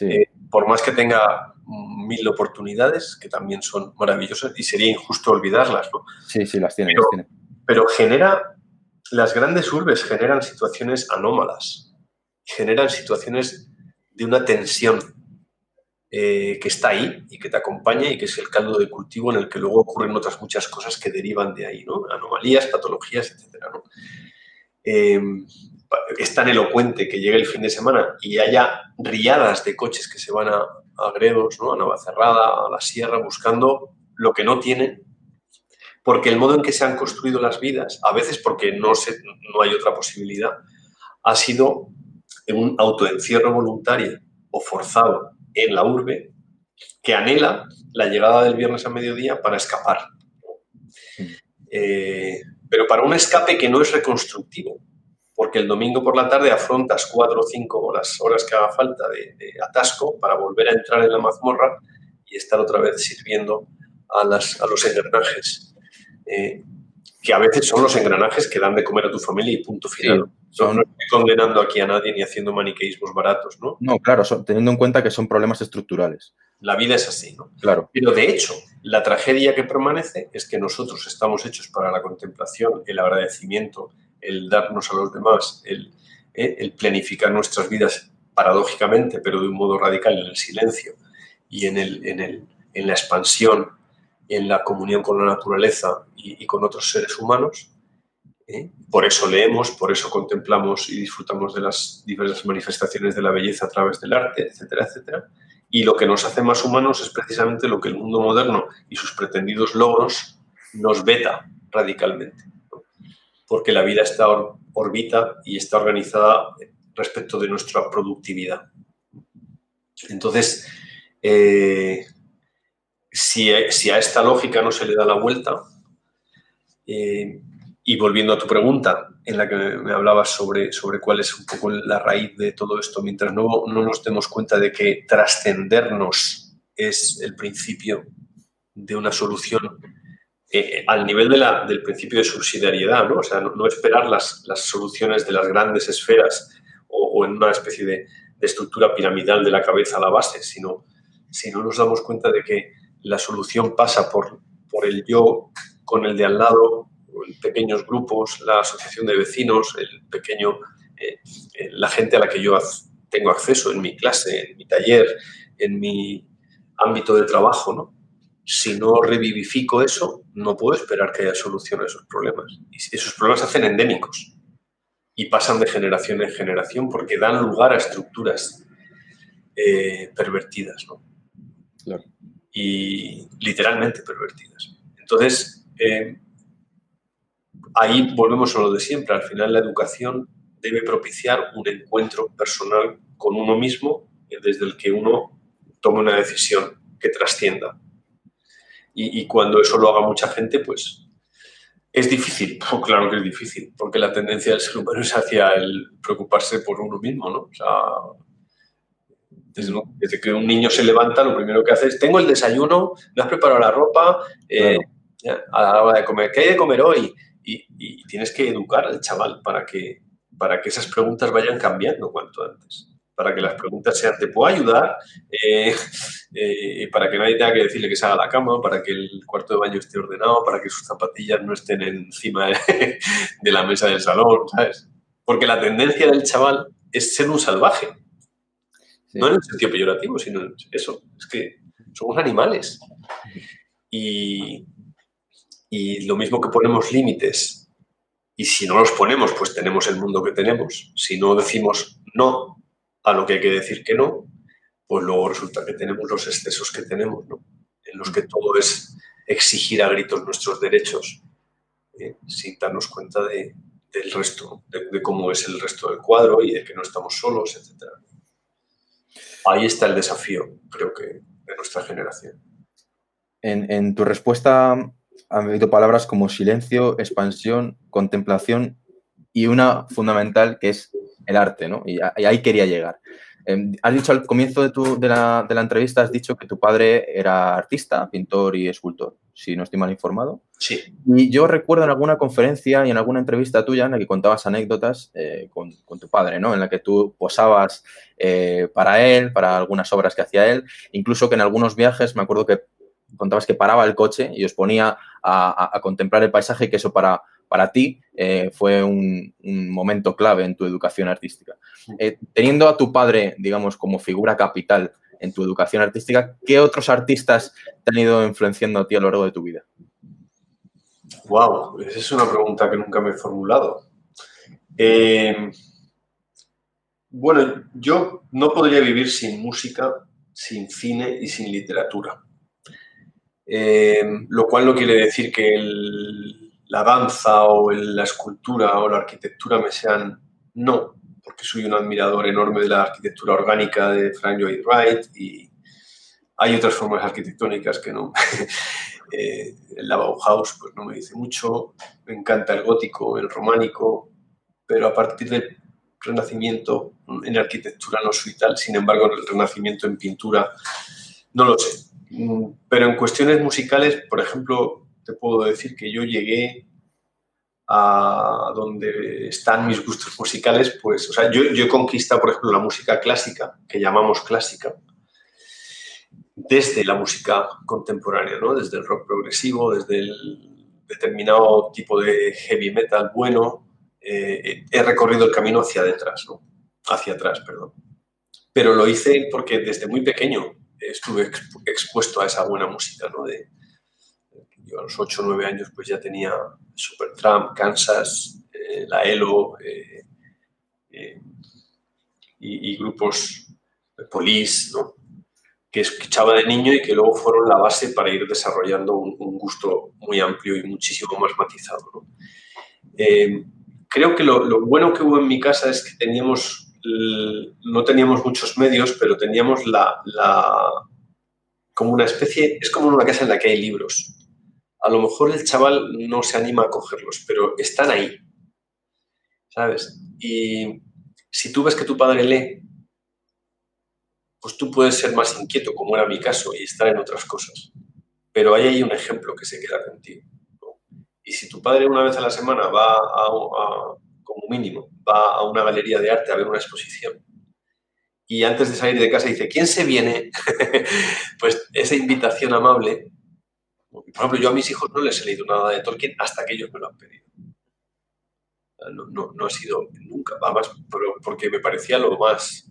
Eh, por más que tenga mil oportunidades, que también son maravillosas, y sería injusto olvidarlas, ¿no? Sí, sí, las tiene. Pero, las tiene. pero genera, las grandes urbes generan situaciones anómalas, generan situaciones de una tensión eh, que está ahí y que te acompaña y que es el caldo de cultivo en el que luego ocurren otras muchas cosas que derivan de ahí, ¿no? Anomalías, patologías, etcétera, ¿no? Eh, es tan elocuente que llegue el fin de semana y haya riadas de coches que se van a, Gredos, ¿no? a Navacerrada, a la Sierra, buscando lo que no tienen, porque el modo en que se han construido las vidas, a veces porque no, no hay otra posibilidad, ha sido un autoencierro voluntario o forzado en la urbe que anhela la llegada del viernes a mediodía para escapar. Eh, pero para un escape que no es reconstructivo, porque el domingo por la tarde afrontas cuatro o cinco horas, que haga falta de, atasco para volver a entrar en la mazmorra y estar otra vez sirviendo a, los engranajes, eh, que a veces son los engranajes que dan de comer a tu familia y punto final. No estoy condenando aquí a nadie ni haciendo maniqueísmos baratos, ¿no? No, claro, teniendo en cuenta que son problemas estructurales. La vida es así, ¿no? Claro. Pero de hecho, la tragedia que permanece es que nosotros estamos hechos para la contemplación, el agradecimiento, el darnos a los demás, el, eh, el, planificar nuestras vidas paradójicamente, pero de un modo radical en el silencio y en, el, en, el, en la expansión, en la comunión con la naturaleza y, y con otros seres humanos. ¿Eh? Por eso leemos, por eso contemplamos y disfrutamos de las diversas manifestaciones de la belleza a través del arte, etcétera, etcétera. Y lo que nos hace más humanos es precisamente lo que el mundo moderno y sus pretendidos logros nos veta radicalmente porque la vida está or orbita y está organizada respecto de nuestra productividad. Entonces, eh, si, si, a esta lógica no se le da la vuelta, eh, y volviendo a tu pregunta, en la que me hablabas sobre, sobre cuál es un poco la raíz de todo esto, mientras no, no nos demos cuenta de que trascendernos es el principio de una solución eh, al nivel de la, del principio de subsidiariedad, ¿no? O sea, no, no esperar las, las, soluciones de las grandes esferas o, o en una especie de, de, estructura piramidal de la cabeza a la base, sino si no nos damos cuenta de que la solución pasa por, por el yo con el de al lado, pequeños grupos, la asociación de vecinos, el pequeño, eh, la gente a la que yo tengo acceso en mi clase, en mi taller, en mi ámbito de trabajo, ¿no? si no revivifico eso, no puedo esperar que haya solución a esos problemas. Y esos problemas se hacen endémicos y pasan de generación en generación porque dan lugar a estructuras eh, pervertidas, ¿no? Claro. Y literalmente pervertidas. Entonces, eh, ahí volvemos a lo de siempre. Al final, la educación debe propiciar un encuentro personal con uno mismo desde el que uno tome una decisión que trascienda y, y, cuando eso lo haga mucha gente, pues es difícil. Oh, claro que es difícil, porque la tendencia del ser humano es hacia el preocuparse por uno mismo, ¿no? O sea, desde, desde, que un niño se levanta, lo primero que hace es, tengo el desayuno, me has preparado la ropa, eh, claro. a la hora de comer, ¿qué hay de comer hoy? Y, y, tienes que educar al chaval para que, para que esas preguntas vayan cambiando cuanto antes para que las preguntas sean, ¿te puedo ayudar? Eh, eh, para que nadie tenga que decirle que se haga la cama, para que el cuarto de baño esté ordenado, para que sus zapatillas no estén encima de, de la mesa del salón, ¿sabes? Porque la tendencia del chaval es ser un salvaje. Sí. No en el sentido peyorativo, sino eso. Es que somos animales. Y, y lo mismo que ponemos límites y si no los ponemos, pues tenemos el mundo que tenemos. Si no decimos no a lo que hay que decir que no, pues luego resulta que tenemos los excesos que tenemos, ¿no? en los que todo es exigir a gritos nuestros derechos eh, sin darnos cuenta de, del resto, de, cómo es el resto del cuadro y de que no estamos solos, etc. Ahí está el desafío, creo que, de nuestra generación. En, en tu respuesta han habido palabras como silencio, expansión, contemplación y una fundamental que es el arte, ¿no? Y, ahí quería llegar. Em, has dicho al comienzo de, tu, de, la, de, la, entrevista, has dicho que tu padre era artista, pintor y escultor, si no estoy mal informado. Sí. Y yo recuerdo en alguna conferencia y en alguna entrevista tuya en la que contabas anécdotas eh, con, con, tu padre, ¿no? En la que tú posabas eh, para él, para algunas obras que hacía él, incluso que en algunos viajes me acuerdo que contabas que paraba el coche y os ponía a, a, a contemplar el paisaje que eso para para ti eh, fue un, momento clave en tu educación artística. Eh, teniendo a tu padre, digamos, como figura capital en tu educación artística, ¿qué otros artistas te han ido influenciando a ti a lo largo de tu vida? Wow, esa es una pregunta que nunca me he formulado. Eh, bueno, yo no podría vivir sin música, sin cine y sin literatura. Lo cual no quiere decir que la danza o la escultura o la arquitectura me sean no, porque soy un admirador enorme de la arquitectura orgánica de Frank Lloyd Wright y hay otras formas arquitectónicas que no. eh, el Bauhaus pues no me dice mucho, me encanta el gótico, el románico, pero a partir del Renacimiento en arquitectura no soy tal, sin embargo en el Renacimiento en pintura no lo sé. Pero en cuestiones musicales, por ejemplo, te puedo decir que yo llegué a donde están mis gustos musicales, pues, o sea, yo, yo he conquistado, por ejemplo, la música clásica, que llamamos clásica, desde la música contemporánea, ¿no? Desde el rock progresivo, desde el determinado tipo de heavy metal bueno, eh, he recorrido el camino hacia detrás, ¿no? Hacia atrás, perdón. Pero lo hice porque desde muy pequeño estuve expuesto a esa buena música, ¿no? De, a los 8 o 9 años pues ya tenía Supertramp, Kansas, eh, la ELO eh, eh, y, y, grupos de Police, ¿no? que escuchaba de niño y que luego fueron la base para ir desarrollando un, gusto muy amplio y muchísimo más matizado. ¿no? creo que lo, bueno que hubo en mi casa es que teníamos, no teníamos muchos medios, pero teníamos la, la como una especie, es como una casa en la que hay libros a lo mejor el chaval no se anima a cogerlos, pero están ahí, ¿sabes? Y si tú ves que tu padre lee, pues tú puedes ser más inquieto, como era mi caso, y estar en otras cosas. Pero ahí hay un ejemplo que se queda contigo. Y si tu padre una vez a la semana va a, como mínimo, va a una galería de arte a ver una exposición, y antes de salir de casa dice, ¿quién se viene? pues esa invitación amable por ejemplo, yo a mis hijos no les he leído nada de Tolkien hasta que ellos me lo han pedido. No, no, no ha sido nunca, más porque me parecía lo más,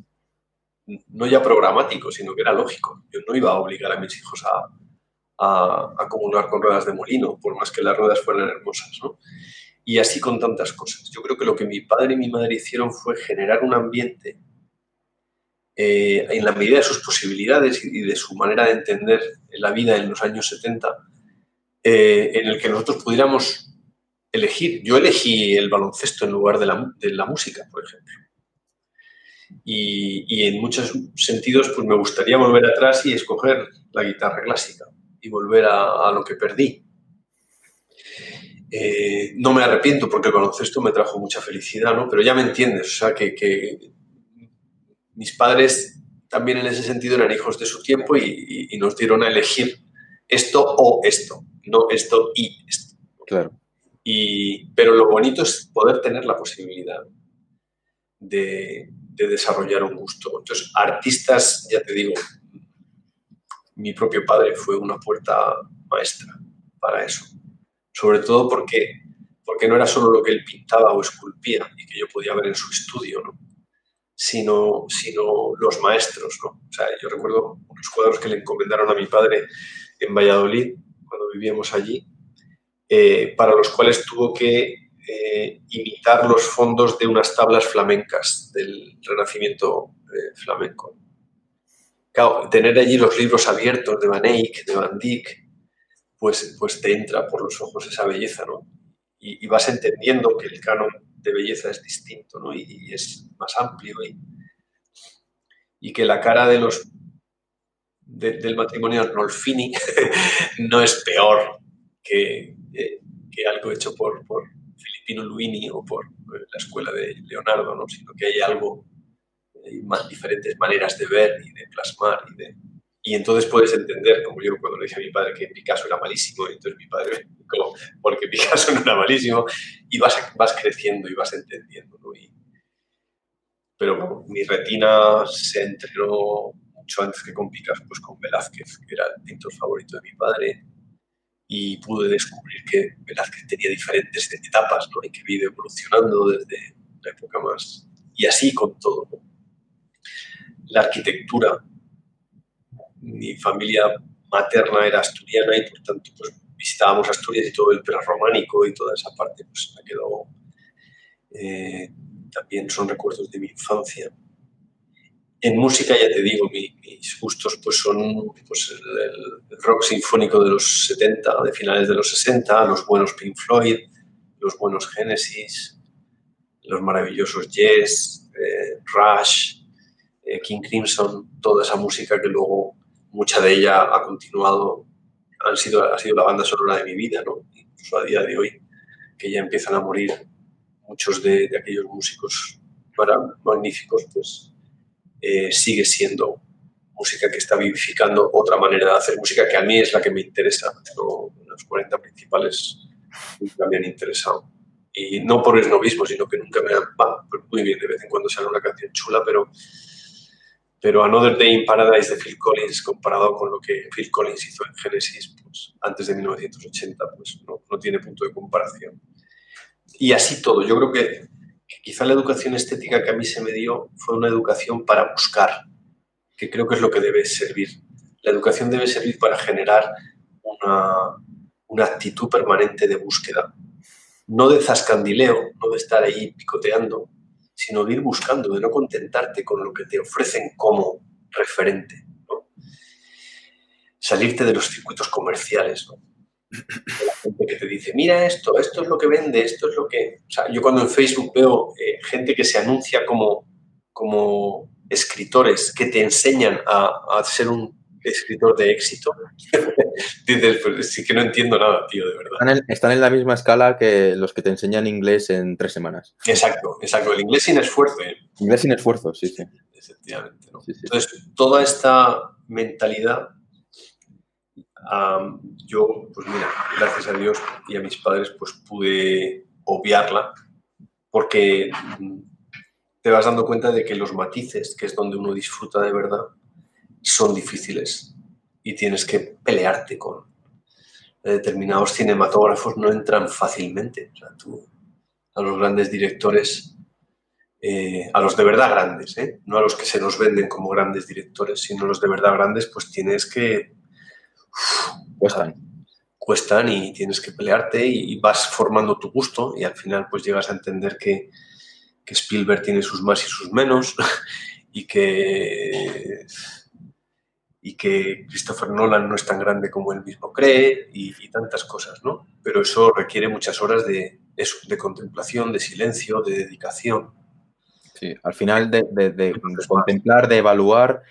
no ya programático, sino que era lógico. Yo no iba a obligar a mis hijos a, a, con ruedas de molino, por más que las ruedas fueran hermosas. ¿no? Y así con tantas cosas. Yo creo que lo que mi padre y mi madre hicieron fue generar un ambiente eh, en la medida de sus posibilidades y de su manera de entender la vida en los años 70, eh, en el que nosotros pudiéramos elegir. Yo elegí el baloncesto en lugar de la, de la música, por ejemplo. Y, y, en muchos sentidos pues me gustaría volver atrás y escoger la guitarra clásica y volver a, a lo que perdí. Eh, no me arrepiento porque el baloncesto me trajo mucha felicidad, ¿no? Pero ya me entiendes, o sea, que, que mis padres también en ese sentido eran hijos de su tiempo y, y, y nos dieron a elegir esto o esto no esto y esto. Claro. Y, pero lo bonito es poder tener la posibilidad de, de, desarrollar un gusto. Entonces, artistas, ya te digo, mi propio padre fue una puerta maestra para eso. Sobre todo porque, porque no era solo lo que él pintaba o esculpía y que yo podía ver en su estudio, ¿no? sino, sino los maestros. ¿no? O sea, yo recuerdo unos cuadros que le encomendaron a mi padre en Valladolid, cuando vivíamos allí, eh, para los cuales tuvo que eh, imitar los fondos de unas tablas flamencas del Renacimiento eh, flamenco. tener allí los libros abiertos de Van Eyck, de Van Dyck, pues, pues te entra por los ojos esa belleza, ¿no? Y, vas entendiendo que el canon de belleza es distinto, ¿no? Y, es más amplio y, y que la cara de los del matrimonio Arnolfini no es peor que, eh, que algo hecho por, por Filippino Luini o por eh, la escuela de Leonardo, ¿no? sino que hay algo, hay más diferentes maneras de ver y de plasmar y de... Y entonces puedes entender, como yo cuando le dije a mi padre que Picasso era malísimo, y entonces mi padre me dijo, porque Picasso no era malísimo, y vas, vas creciendo y vas entendiendo. ¿no? pero mi retina se entrenó mucho antes que con Picasso, pues con Velázquez, que era el pintor favorito de mi padre, y pude descubrir que Velázquez tenía diferentes etapas ¿no? y que ido evolucionando desde la época más. Y así con todo. La arquitectura. Mi familia materna era asturiana y por tanto pues, visitábamos Asturias y todo el prerrománico y toda esa parte pues me quedó. Eh, también son recuerdos de mi infancia. En música, ya te digo, mis gustos pues son pues, el, rock sinfónico de los 70, de finales de los 60, los buenos Pink Floyd, los buenos Genesis, los maravillosos Yes, eh, Rush, eh, King Crimson, toda esa música que luego mucha de ella ha continuado, han sido, ha sido la banda sonora de mi vida, ¿no? incluso a día de hoy, que ya empiezan a morir muchos de, aquellos músicos magníficos, pues eh, sigue siendo música que está vivificando otra manera de hacer música que a mí es la que me interesa. los 40 principales nunca me han interesado. Y no por el novismo, sino que nunca me han... Pues muy bien, de vez en cuando sale una canción chula, pero, pero Another Day in Paradise de Phil Collins, comparado con lo que Phil Collins hizo en Genesis pues, antes de 1980, pues no, no tiene punto de comparación. Y así todo. Yo creo que quizá la educación estética que a mí se me dio fue una educación para buscar, que creo que es lo que debe servir. La educación debe servir para generar una, una actitud permanente de búsqueda, no de zascandileo, no de estar ahí picoteando, sino de ir buscando, de no contentarte con lo que te ofrecen como referente. Salirte de los circuitos comerciales. ¿no? la gente que te dice, mira esto, esto es lo que vende, esto es lo que... O sea, yo cuando en Facebook veo eh, gente que se anuncia como, como escritores que te enseñan a, a ser un escritor de éxito, dices, pues sí que no entiendo nada, tío, de verdad. Están en, la misma escala que los que te enseñan inglés en tres semanas. Exacto, exacto. El inglés sin esfuerzo. ¿eh? Inglés sin esfuerzo, sí, sí. Efectivamente. ¿no? Entonces, toda esta mentalidad yo, pues mira, gracias a Dios y a mis padres, pues pude obviarla porque mm, te vas dando cuenta de que los matices, que es donde uno disfruta de verdad, son difíciles y tienes que pelearte con determinados cinematógrafos, no entran fácilmente. O sea, tú, a los grandes directores, eh, a los de verdad grandes, ¿eh? no a los que se nos venden como grandes directores, sino a los de verdad grandes, pues tienes que cuestan. Cuestan y tienes que pelearte y vas formando tu gusto y al final pues llegas a entender que, Spielberg tiene sus más y sus menos y que, y que Christopher Nolan no es tan grande como él mismo cree y, tantas cosas, ¿no? Pero eso requiere muchas horas de, de contemplación, de silencio, de dedicación. Sí, al final de, de contemplar, de evaluar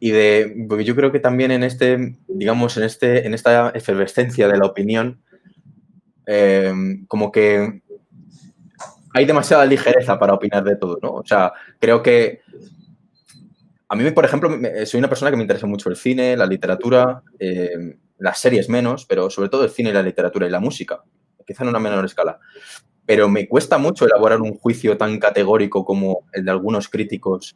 y de, porque yo creo que también en este, digamos, en, este, en esta efervescencia de la opinión, eh, como que hay demasiada ligereza para opinar de todo, ¿no? O sea, creo que a mí, por ejemplo, soy una persona que me interesa mucho el cine, la literatura, eh, las series menos, pero sobre todo el cine y la literatura y la música, quizá en una menor escala. Pero me cuesta mucho elaborar un juicio tan categórico como el de algunos críticos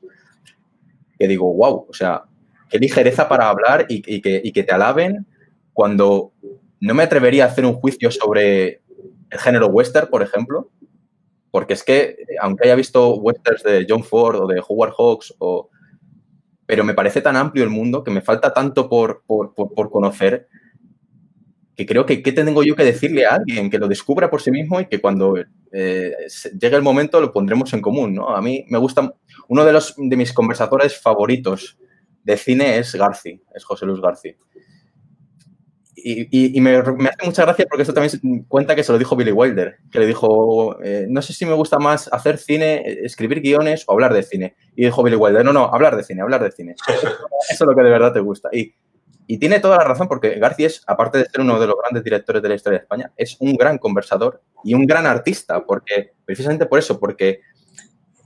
que digo, wow, o sea, qué ligereza para hablar y, que, te alaben cuando no me atrevería a hacer un juicio sobre el género western, por ejemplo, porque es que, aunque haya visto westerns de John Ford o de Howard Hawks, o, pero me parece tan amplio el mundo que me falta tanto por, por, conocer que creo que qué tengo yo que decirle a alguien que lo descubra por sí mismo y que cuando eh, llegue el momento lo pondremos en común, ¿no? A mí me gusta, uno de, los, de mis conversadores favoritos de cine es Garci, es José Luis Garci. Y, me, hace mucha gracia porque esto también cuenta que se lo dijo Billy Wilder, que le dijo, eh, no sé si me gusta más hacer cine, escribir guiones o hablar de cine. Y dijo Billy Wilder, no, no, hablar de cine, hablar de cine. Eso, es lo que de verdad te gusta. Y, y tiene toda la razón porque García es, aparte de ser uno de los grandes directores de la historia de España, es un gran conversador y un gran artista, porque precisamente por eso, porque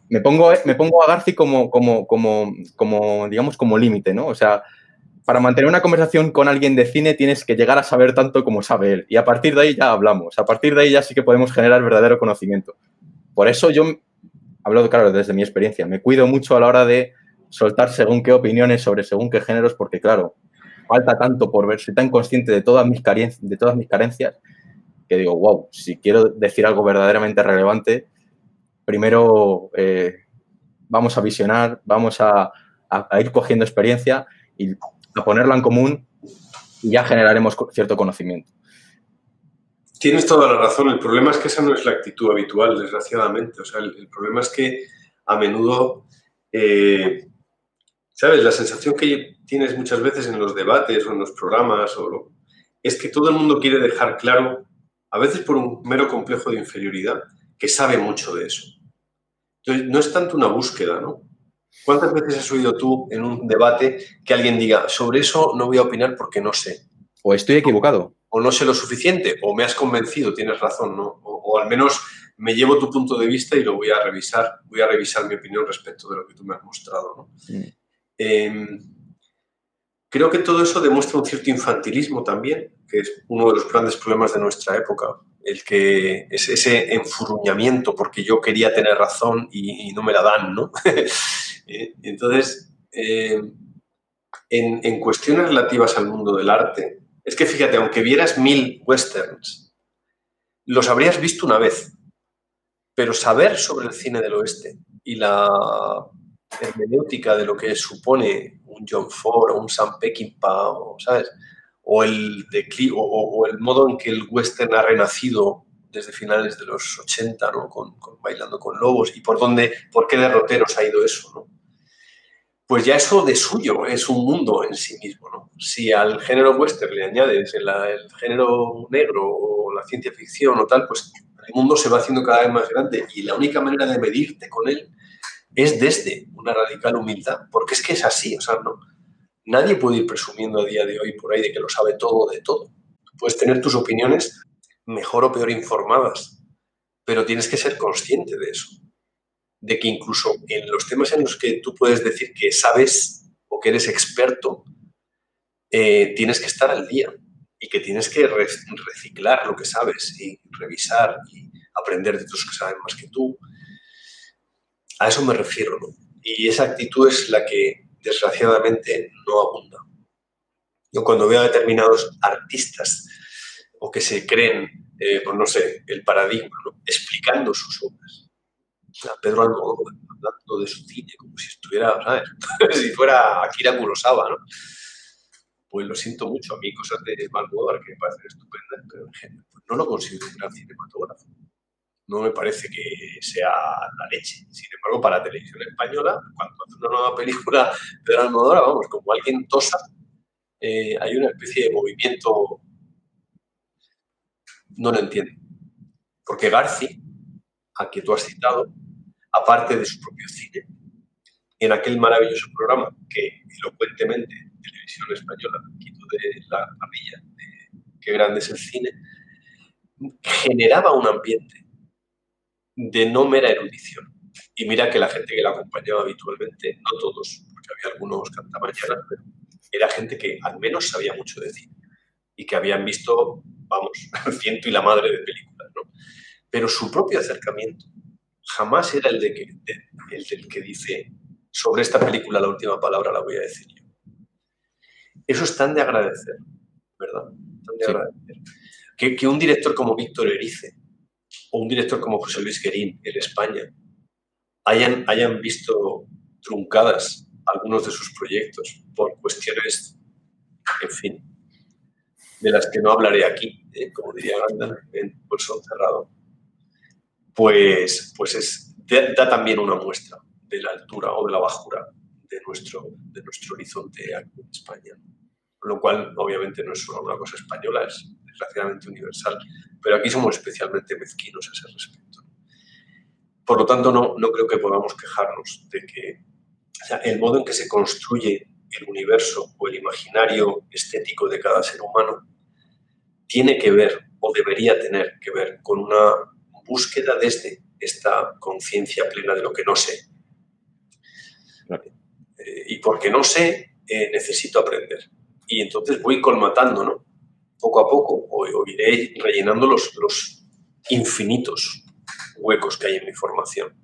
me pongo, me pongo a García como, como, como, como, digamos, como límite, ¿no? O sea, para mantener una conversación con alguien de cine tienes que llegar a saber tanto como sabe él. Y a partir de ahí ya hablamos. A partir de ahí ya sí que podemos generar verdadero conocimiento. Por eso yo hablo, claro, desde mi experiencia. Me cuido mucho a la hora de soltar según qué opiniones sobre según qué géneros, porque claro, falta tanto por ver. Soy tan consciente de todas mis, carencias, de todas mis carencias que digo, wow, si quiero decir algo verdaderamente relevante, primero eh, vamos a visionar, vamos a, a ir cogiendo experiencia y a ponerla en común ya generaremos cierto conocimiento. Tienes toda la razón. El problema es que esa no es la actitud habitual, desgraciadamente. O sea, el, problema es que a menudo, eh, ¿sabes? La sensación que tienes muchas veces en los debates o en los programas o es que todo el mundo quiere dejar claro, a veces por un mero complejo de inferioridad, que sabe mucho de eso. Entonces, no es tanto una búsqueda, ¿no? ¿Cuántas veces has oído tú en un debate que alguien diga, sobre eso no voy a opinar porque no sé? O estoy equivocado. O no sé lo suficiente, o me has convencido, tienes razón, ¿no? O, al menos me llevo tu punto de vista y lo voy a revisar, voy a revisar mi opinión respecto de lo que tú me has mostrado, ¿no? Mm. Em, creo que todo eso demuestra un cierto infantilismo también, que es uno de los grandes problemas de nuestra época el que es ese enfurruñamiento porque yo quería tener razón y, no me la dan, ¿no? Eh, entonces, eh, en, cuestiones relativas al mundo del arte, es que fíjate, aunque vieras mil westerns, los habrías visto una vez, pero saber sobre el cine del oeste y la hermenéutica de lo que supone un John Ford o un Sam Peckinpah, ¿sabes? o el, o, el modo en que el western ha renacido desde finales de los 80, ¿no? Con, Bailando con Lobos, y por dónde, por qué derroteros ha ido eso, ¿no? Pues ya eso de suyo es un mundo en sí mismo, ¿no? Si al género western le añades el, el género negro o la ciencia ficción o tal, pues el mundo se va haciendo cada vez más grande y la única manera de medirte con él es desde una radical humildad, porque es que es así, o sea, no, Nadie puede ir presumiendo a día de hoy por ahí de que lo sabe todo de todo. Puedes tener tus opiniones mejor o peor informadas, pero tienes que ser consciente de eso. De que incluso en los temas en los que tú puedes decir que sabes o que eres experto, eh, tienes que estar al día y que tienes que reciclar lo que sabes y revisar y aprender de otros que saben más que tú. A eso me refiero, Y esa actitud es la que desgraciadamente no abunda. Yo cuando veo a determinados artistas o que se creen, eh, pues no sé, el paradigma, explicando sus obras. Pedro Almodóvar hablando de su cine como si estuviera, ¿sabes? si fuera Akira Kurosawa, ¿no? Pues lo siento mucho, a mí cosas de Almodóvar que me parecen estupendas, pero pues no lo considero un gran cinematógrafo no me parece que sea la leche. Sin embargo, para la televisión española, cuando hace una nueva película de Almodóvar, vamos, como alguien tosa, eh, hay una especie de movimiento. No lo entiendo. Porque Garci, a quien tú has citado, aparte de su propio cine, en aquel maravilloso programa que elocuentemente Televisión Española quitó de la parrilla de Qué grande es el cine, generaba un ambiente de no mera erudición. Y mira que la gente que la acompañaba habitualmente, no todos, porque había algunos cantamañanas, pero era gente que al menos sabía mucho de cine y que habían visto, vamos, ciento y la madre de películas, ¿no? Pero su propio acercamiento jamás era el, de que, el del que dice, sobre esta película la última palabra la voy a decir yo. Eso es tan de agradecer, ¿verdad? Tan de agradecer. Que, que un director como Víctor Erice, o un director como José Luis Guerín en España hayan, hayan visto truncadas algunos de sus proyectos por cuestiones, en fin, de las que no hablaré aquí, eh, como diría Gandalf, en Pulso Cerrado, pues, pues es, da también una muestra de la altura o de la bajura de nuestro, de nuestro horizonte aquí en España. Lo cual, obviamente, no es solo una cosa española, es desgraciadamente universal, pero aquí somos especialmente mezquinos a ese respecto. Por lo tanto, no, no creo que podamos quejarnos de que el modo en que se construye el universo o el imaginario estético de cada ser humano tiene que ver o debería tener que ver con una búsqueda desde esta conciencia plena de lo que no sé. Eh, y porque no sé, eh, necesito aprender. Y entonces voy colmatando, ¿no? Poco a poco, o, iré rellenando los, los infinitos huecos que hay en mi formación.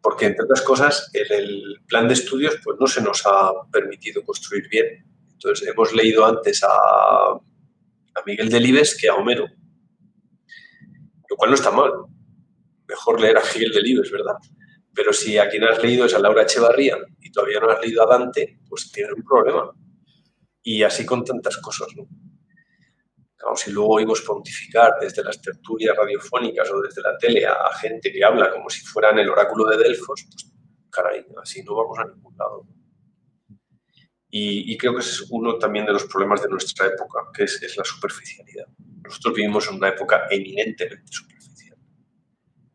Porque, entre otras cosas, en el plan de estudios pues, no se nos ha permitido construir bien. Entonces, hemos leído antes a, a Miguel Delibes que a Homero, cual no está mal. Mejor leer a Miguel Delibes, ¿verdad? Pero si a quien has leído es a Laura Echevarría y todavía no has leído a Dante, pues tienes un problema. Y así con tantas cosas, ¿no? Claro, si luego oímos pontificar desde las tertulias radiofónicas o desde la tele a, gente que habla como si fueran el oráculo de Delfos, pues caray, así no vamos a ningún lado. Y, creo que ese es uno también de los problemas de nuestra época, que es, la superficialidad. Nosotros vivimos en una época eminentemente superficial,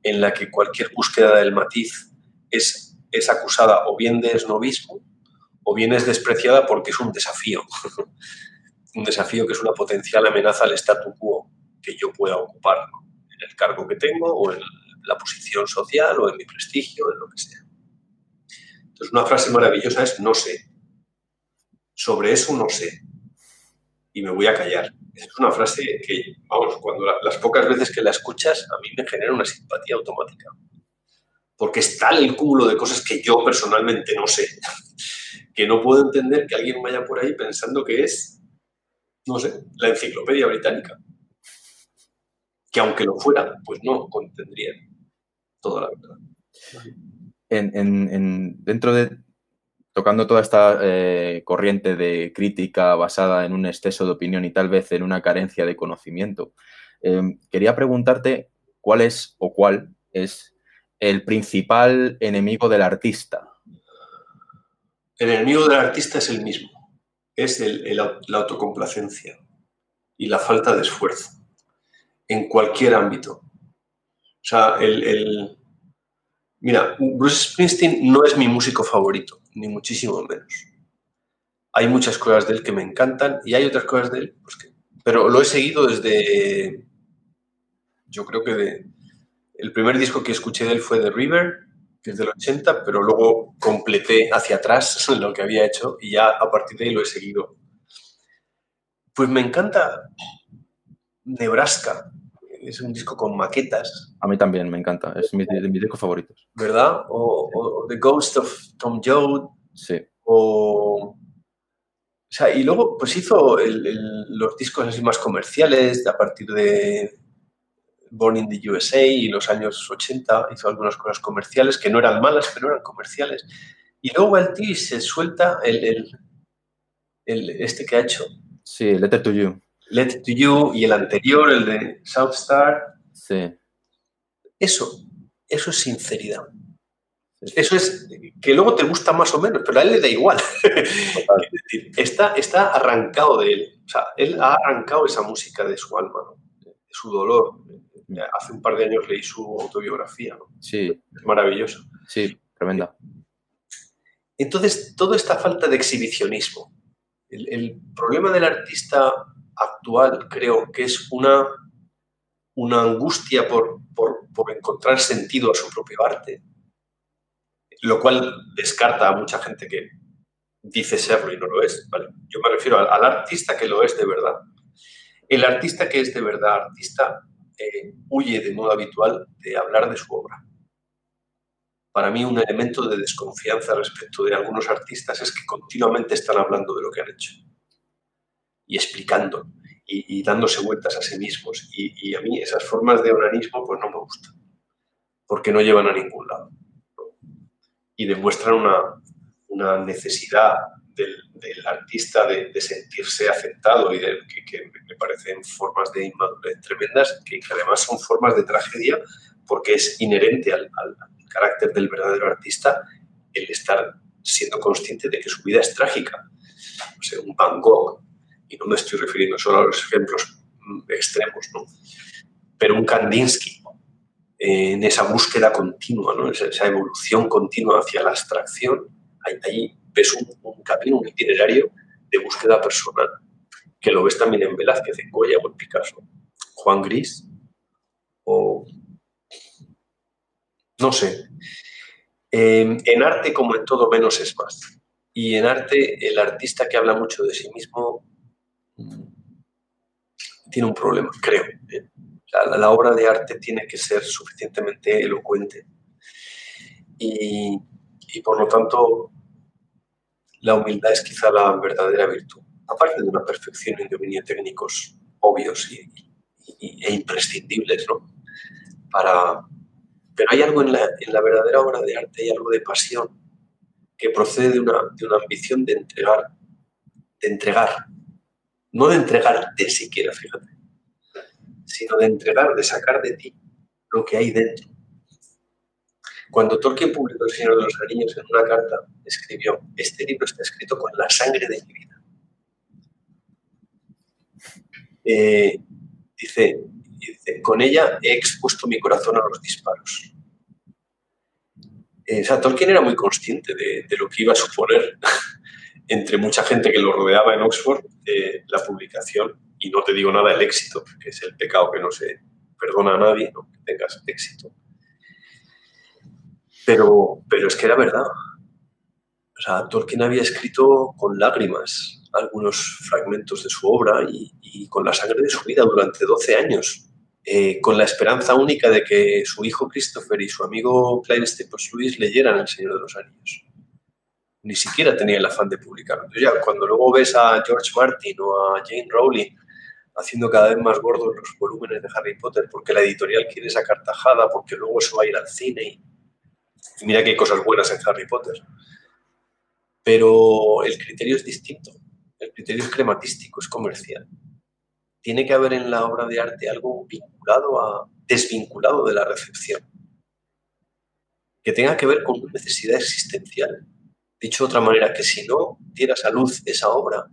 en la que cualquier búsqueda del matiz es, es acusada o bien de esnovismo o bien es despreciada porque es un desafío. un desafío que es una potencial amenaza al statu quo que yo pueda ocupar en el cargo que tengo o en la posición social o en mi prestigio, en lo que sea. Entonces, una frase maravillosa es no sé. Sobre eso no sé. Y me voy a callar. Es una frase que, vamos, cuando las pocas veces que la escuchas, a mí me genera una simpatía automática. Porque es tal el cúmulo de cosas que yo personalmente no sé, que no puedo entender que alguien vaya por ahí pensando que es no sé, la enciclopedia británica. Que aunque lo fuera, pues no contendría toda la verdad. dentro de, tocando toda esta eh, corriente de crítica basada en un exceso de opinión y tal vez en una carencia de conocimiento, em, quería preguntarte cuál es o cuál es el principal enemigo del artista. El enemigo del artista es el mismo es la autocomplacencia y la falta de esfuerzo en cualquier ámbito. O sea, el, Mira, Bruce Springsteen no es mi músico favorito, ni muchísimo menos. Hay muchas cosas de él que me encantan y hay otras cosas de él, pues que... pero lo he seguido desde, yo creo que de, el primer disco que escuché de él fue The River desde el 80, pero luego completé hacia atrás lo que había hecho y ya a partir de ahí lo he seguido. Pues me encanta Nebraska. Es un disco con maquetas. A mí también me encanta, es de mis discos favoritos. ¿Verdad? O, The Ghost of Tom Joad. Sí. O, sea, y luego pues hizo los discos así más comerciales a partir de Born in the USA y los años 80 hizo algunas cosas comerciales que no eran malas, pero eran comerciales. Y luego el tío se suelta el, el, este que ha hecho. Sí, Letter to You. Letter to You y el anterior, el de South Star. Sí. Eso, eso es sinceridad. Eso es que luego te gusta más o menos, pero a él le da igual. está, está arrancado de él. O sea, él ha arrancado esa música de su alma, de su dolor, hace un par de años leí su autobiografía, ¿no? Sí. Es maravilloso. Sí, tremenda. Entonces, toda esta falta de exhibicionismo, el, problema del artista actual creo que es una, una angustia por, encontrar sentido a su propio arte, lo cual descarta a mucha gente que dice serlo y no lo es. Yo me refiero al artista que lo es de verdad. El artista que es de verdad artista eh, huye de modo habitual de hablar de su obra. Para mí un elemento de desconfianza respecto de algunos artistas es que continuamente están hablando de lo que han hecho y explicando y, dándose vueltas a sí mismos. Y, a mí esas formas de onanismo pues no me gustan, porque no llevan a ningún lado. Y demuestran una, necesidad del, del artista de, sentirse aceptado y de, que, me parecen formas de inmadurez tremendas, que, además son formas de tragedia porque es inherente al, carácter del verdadero artista el estar siendo consciente de que su vida es trágica. O sea, un Van Gogh, y no me estoy refiriendo solo a los ejemplos mm, extremos, ¿no? pero un Kandinsky, en esa búsqueda continua, ¿no? esa, evolución continua hacia la abstracción, ahí, ves un, camino, un itinerario de búsqueda personal, que lo ves también en Velázquez, en Goya o en Picasso. Juan Gris o... no sé. en arte, como en todo, menos es más. Y en arte, el artista que habla mucho de sí mismo tiene un problema, creo. La, obra de arte tiene que ser suficientemente elocuente. Y, por lo tanto, la humildad es quizá la verdadera virtud, aparte de una perfección y dominio técnicos obvios e imprescindibles, ¿no? Para, pero hay algo en la, en la, verdadera obra de arte, hay algo de pasión que procede de una, de una ambición de entregar, de entregar, no de entregarte siquiera, fíjate, sino de entregar, de sacar de ti lo que hay dentro. Cuando Tolkien publicó El Señor de los Anillos en una carta, escribió, este libro está escrito con la sangre de mi vida. Eh, dice, con ella he expuesto mi corazón a los disparos. Eh, o sea, Tolkien era muy consciente de, lo que iba a suponer entre mucha gente que lo rodeaba en Oxford la publicación y no te digo nada el éxito, que es el pecado que no se perdona a nadie, ¿no? que tengas éxito. Pero, pero es que era verdad. O sea, Tolkien había escrito con lágrimas algunos fragmentos de su obra y, con la sangre de su vida durante 12 años, eh, con la esperanza única de que su hijo Christopher y su amigo Clive Staples Lewis leyeran El Señor de los Anillos. Ni siquiera tenía el afán de publicarlo. Ya, cuando luego ves a George Martin o a Jane Rowling haciendo cada vez más gordos los volúmenes de Harry Potter, porque la editorial quiere sacar tajada, porque luego eso va a ir al cine. Y, mira que hay cosas buenas en Harry Potter. Pero el criterio es distinto. El criterio es crematístico, es comercial. Tiene que haber en la obra de arte algo vinculado a, desvinculado de la recepción, que tenga que ver con una necesidad existencial. Dicho de otra manera, que si no dieras a luz esa obra,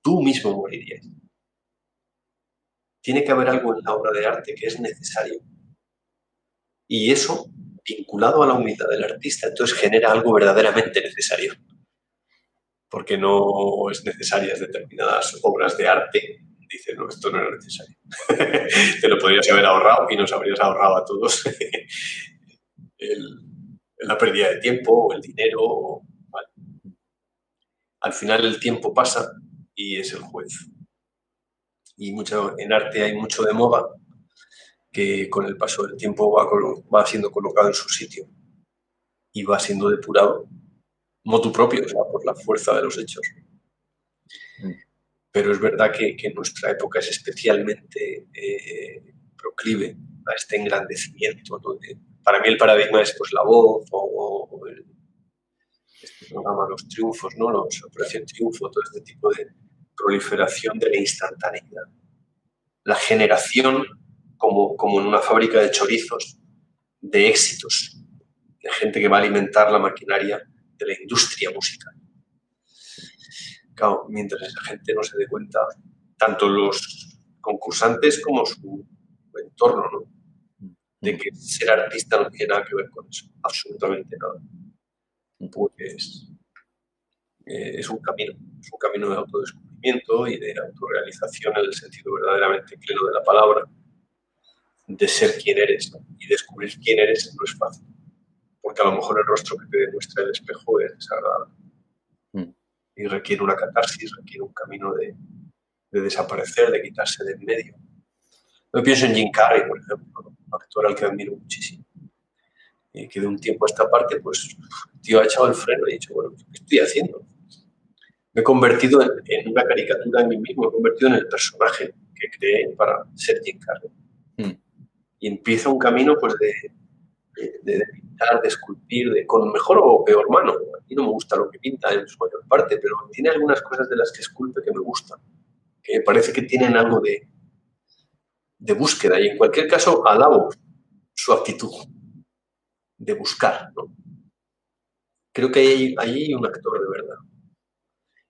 tú mismo morirías tiene que haber algo en la obra de arte que es necesario. Y eso, vinculado a la humildad del artista, entonces genera algo verdaderamente necesario. Porque no es necesarias determinadas obras de arte. Dice, no, esto no era necesario. Te lo podrías haber ahorrado y nos habrías ahorrado a todos la pérdida de tiempo el dinero. Al final el tiempo pasa y es el juez y mucho, en arte hay mucho de moda que con el paso del tiempo va, va siendo colocado en su sitio y va siendo depurado motu propio, o sea, por la fuerza de los hechos. Mm. Pero es verdad que, que nuestra época es especialmente eh, proclive a este engrandecimiento. para mí el paradigma es pues, la voz o, el, este programa Los Triunfos, ¿no? Los Operación Triunfo, todo este tipo de, proliferación de la instantaneidad. La generación, como, como en una fábrica de chorizos, de éxitos, de gente que va a alimentar la maquinaria de la industria musical. Claro, mientras esa gente no se dé cuenta, tanto los concursantes como su entorno, ¿no? de que ser artista no tiene nada que ver con eso, absolutamente nada. Pues eh, es un camino, es un camino de autodescubrimiento y de autorrealización en el sentido verdaderamente pleno de la palabra, de ser quien eres. Y descubrir quién eres no es fácil, porque a lo mejor el rostro que te demuestra el espejo es desagradable. Mm. Y requiere una catarsis, requiere un camino de, de desaparecer, de quitarse de en medio. Yo pienso en Jim Carrey, por ejemplo, un actor al que admiro muchísimo. Y que de un tiempo a esta parte, pues, el tío ha echado el freno y ha dicho, bueno, ¿qué estoy haciendo? me he convertido en, una caricatura de mí mismo, me he convertido en el personaje que creé para ser Jim Carrey. Hmm. Y empieza un camino pues de de, pintar, de esculpir, de, con mejor o peor mano. A mí no me gusta lo que pinta en su mayor parte, pero tiene algunas cosas de las que esculpe que me gustan, que parece que tienen algo de, de búsqueda y en cualquier caso alabo su actitud de buscar. ¿no? Creo que ahí hay, un actor de verdad.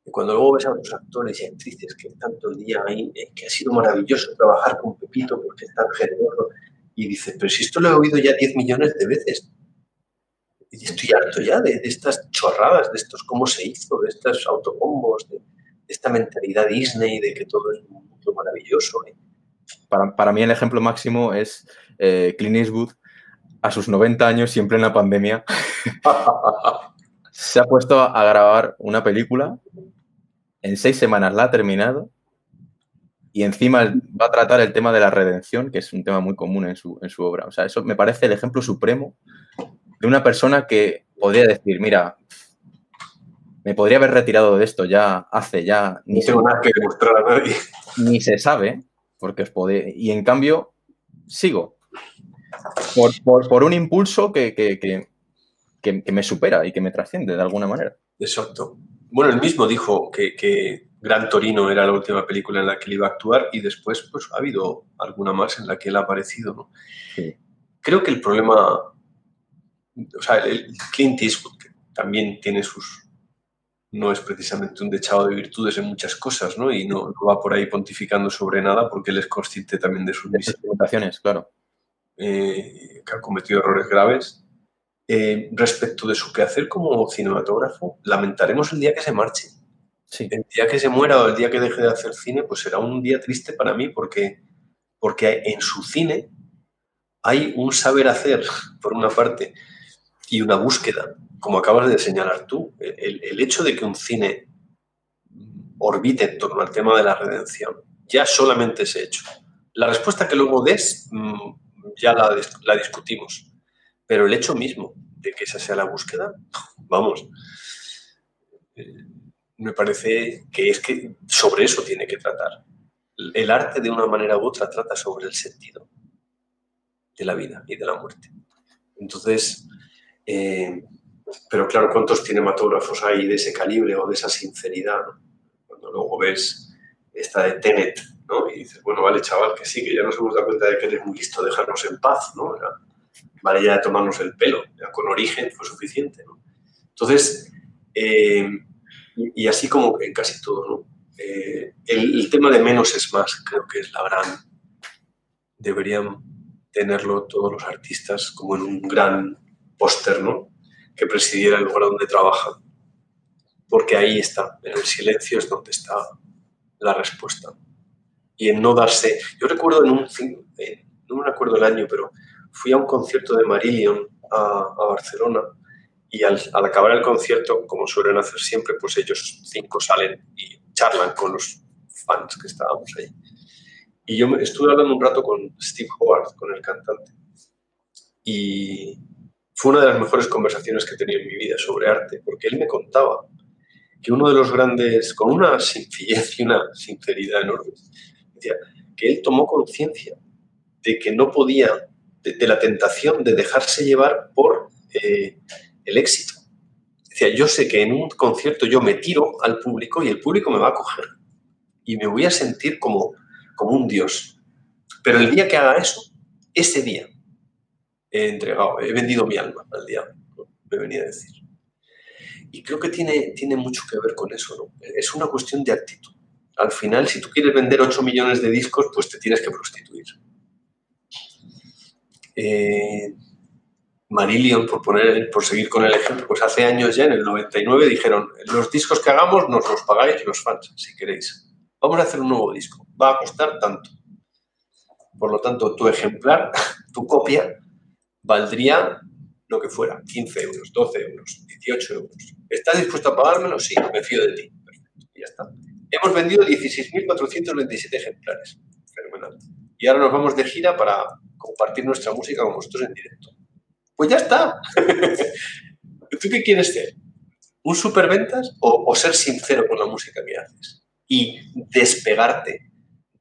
Y cuando luego ves a otros actores y actrices que están todo el día ahí, eh, que ha sido maravilloso trabajar con Pepito porque es tan generoso, y dices, pero si esto lo he oído ya 10 millones de veces. Y estoy harto ya de, estas chorradas, de estos cómo se hizo, de estos autobombos, de, esta mentalidad Disney de que todo es un mundo maravilloso. ¿eh? Para, mí el ejemplo máximo es eh, Clint Eastwood a sus 90 años, siempre en la pandemia, se ha puesto a grabar una película, en seis semanas la ha terminado y encima va a tratar el tema de la redención, que es un tema muy común en su, en su obra. O sea, eso me parece el ejemplo supremo de una persona que podría decir, mira, me podría haber retirado de esto ya hace ya... Ni tengo nada que demostrar a nadie. Ni se sabe, porque os puede... Y en cambio, sigo. Por, un impulso que, que, me supera y que me trasciende de alguna manera. Exacto. Bueno, él mismo dijo que, Gran Torino era la última película en la que él iba a actuar y después pues, ha habido alguna más en la que él ha aparecido. ¿no? Creo que el problema, o sea, el Clint Eastwood, que también tiene sus, no es precisamente un dechado de virtudes en muchas cosas, ¿no? Y no, va por ahí pontificando sobre nada porque él es consciente también de sus limitaciones, claro. Eh, que ha cometido errores graves. Eh, respecto de su quehacer como cinematógrafo, lamentaremos el día que se marche. El día que se muera o el día que deje de hacer cine, pues será un día triste para mí porque, porque en su cine hay un saber hacer, por una parte, y una búsqueda, como acabas de señalar tú. El, el hecho de que un cine orbite en torno al tema de la redención, ya solamente ese hecho. La respuesta que luego des mm, ya la, discutimos. Pero el hecho mismo de que esa sea la búsqueda, vamos, eh, me parece que es que sobre eso tiene que tratar. El arte de una manera u otra trata sobre el sentido de la vida y de la muerte. Entonces, eh, pero claro, ¿cuántos cinematógrafos hay de ese calibre o de esa sinceridad? Cuando luego ves esta de Tenet, y dices, bueno, vale, chaval, que sí, que ya nos hemos dado cuenta de que eres muy listo, dejarnos en paz, ¿no? vale ya de tomarnos el pelo, ya con origen fue suficiente, ¿no? Entonces, eh, y, así como en casi todo, ¿no? Eh, el, tema de menos es más, creo que es la gran... Deberían tenerlo todos los artistas como en un gran póster, ¿no? Que presidiera el lugar donde trabajan. Porque ahí está, en el silencio es donde está la respuesta y en no darse. Yo recuerdo en un, no me acuerdo el año, pero fui a un concierto de Marillion a, Barcelona y al, acabar el concierto, como suelen hacer siempre, pues ellos cinco salen y charlan con los fans que estábamos ahí. Y yo estuve hablando un rato con Steve Howard, con el cantante, y fue una de las mejores conversaciones que he tenido en mi vida sobre arte, porque él me contaba que uno de los grandes, con una sencillez y una sinceridad enorme, que él tomó conciencia de que no podía, de, la tentación de dejarse llevar por eh, el éxito. Decía, yo sé que en un concierto yo me tiro al público y el público me va a coger y me voy a sentir como, como un dios. Pero el día que haga eso, ese día he entregado, he vendido mi alma al diablo, me venía a decir. Y creo que tiene, tiene mucho que ver con eso, ¿no? Es una cuestión de actitud al final, si tú quieres vender 8 millones de discos, pues te tienes que prostituir. Eh, Marillion, por, poner, por seguir con el ejemplo, pues hace años ya, en el 99, dijeron, los discos que hagamos nos los pagáis los fans, si queréis. Vamos a hacer un nuevo disco. Va a costar tanto. Por lo tanto, tu ejemplar, tu copia, valdría lo que fuera, 15 euros, 12 euros, 18 euros. ¿Estás dispuesto a pagármelo? Sí, me fío de ti. Perfecto, ya está. Hemos vendido 16.427 ejemplares. Fenomenal. Y ahora nos vamos de gira para compartir nuestra música con vosotros en directo. Pues ya está. ¿Tú qué quieres ser? ¿Un superventas o, o ser sincero con la música que haces? Y despegarte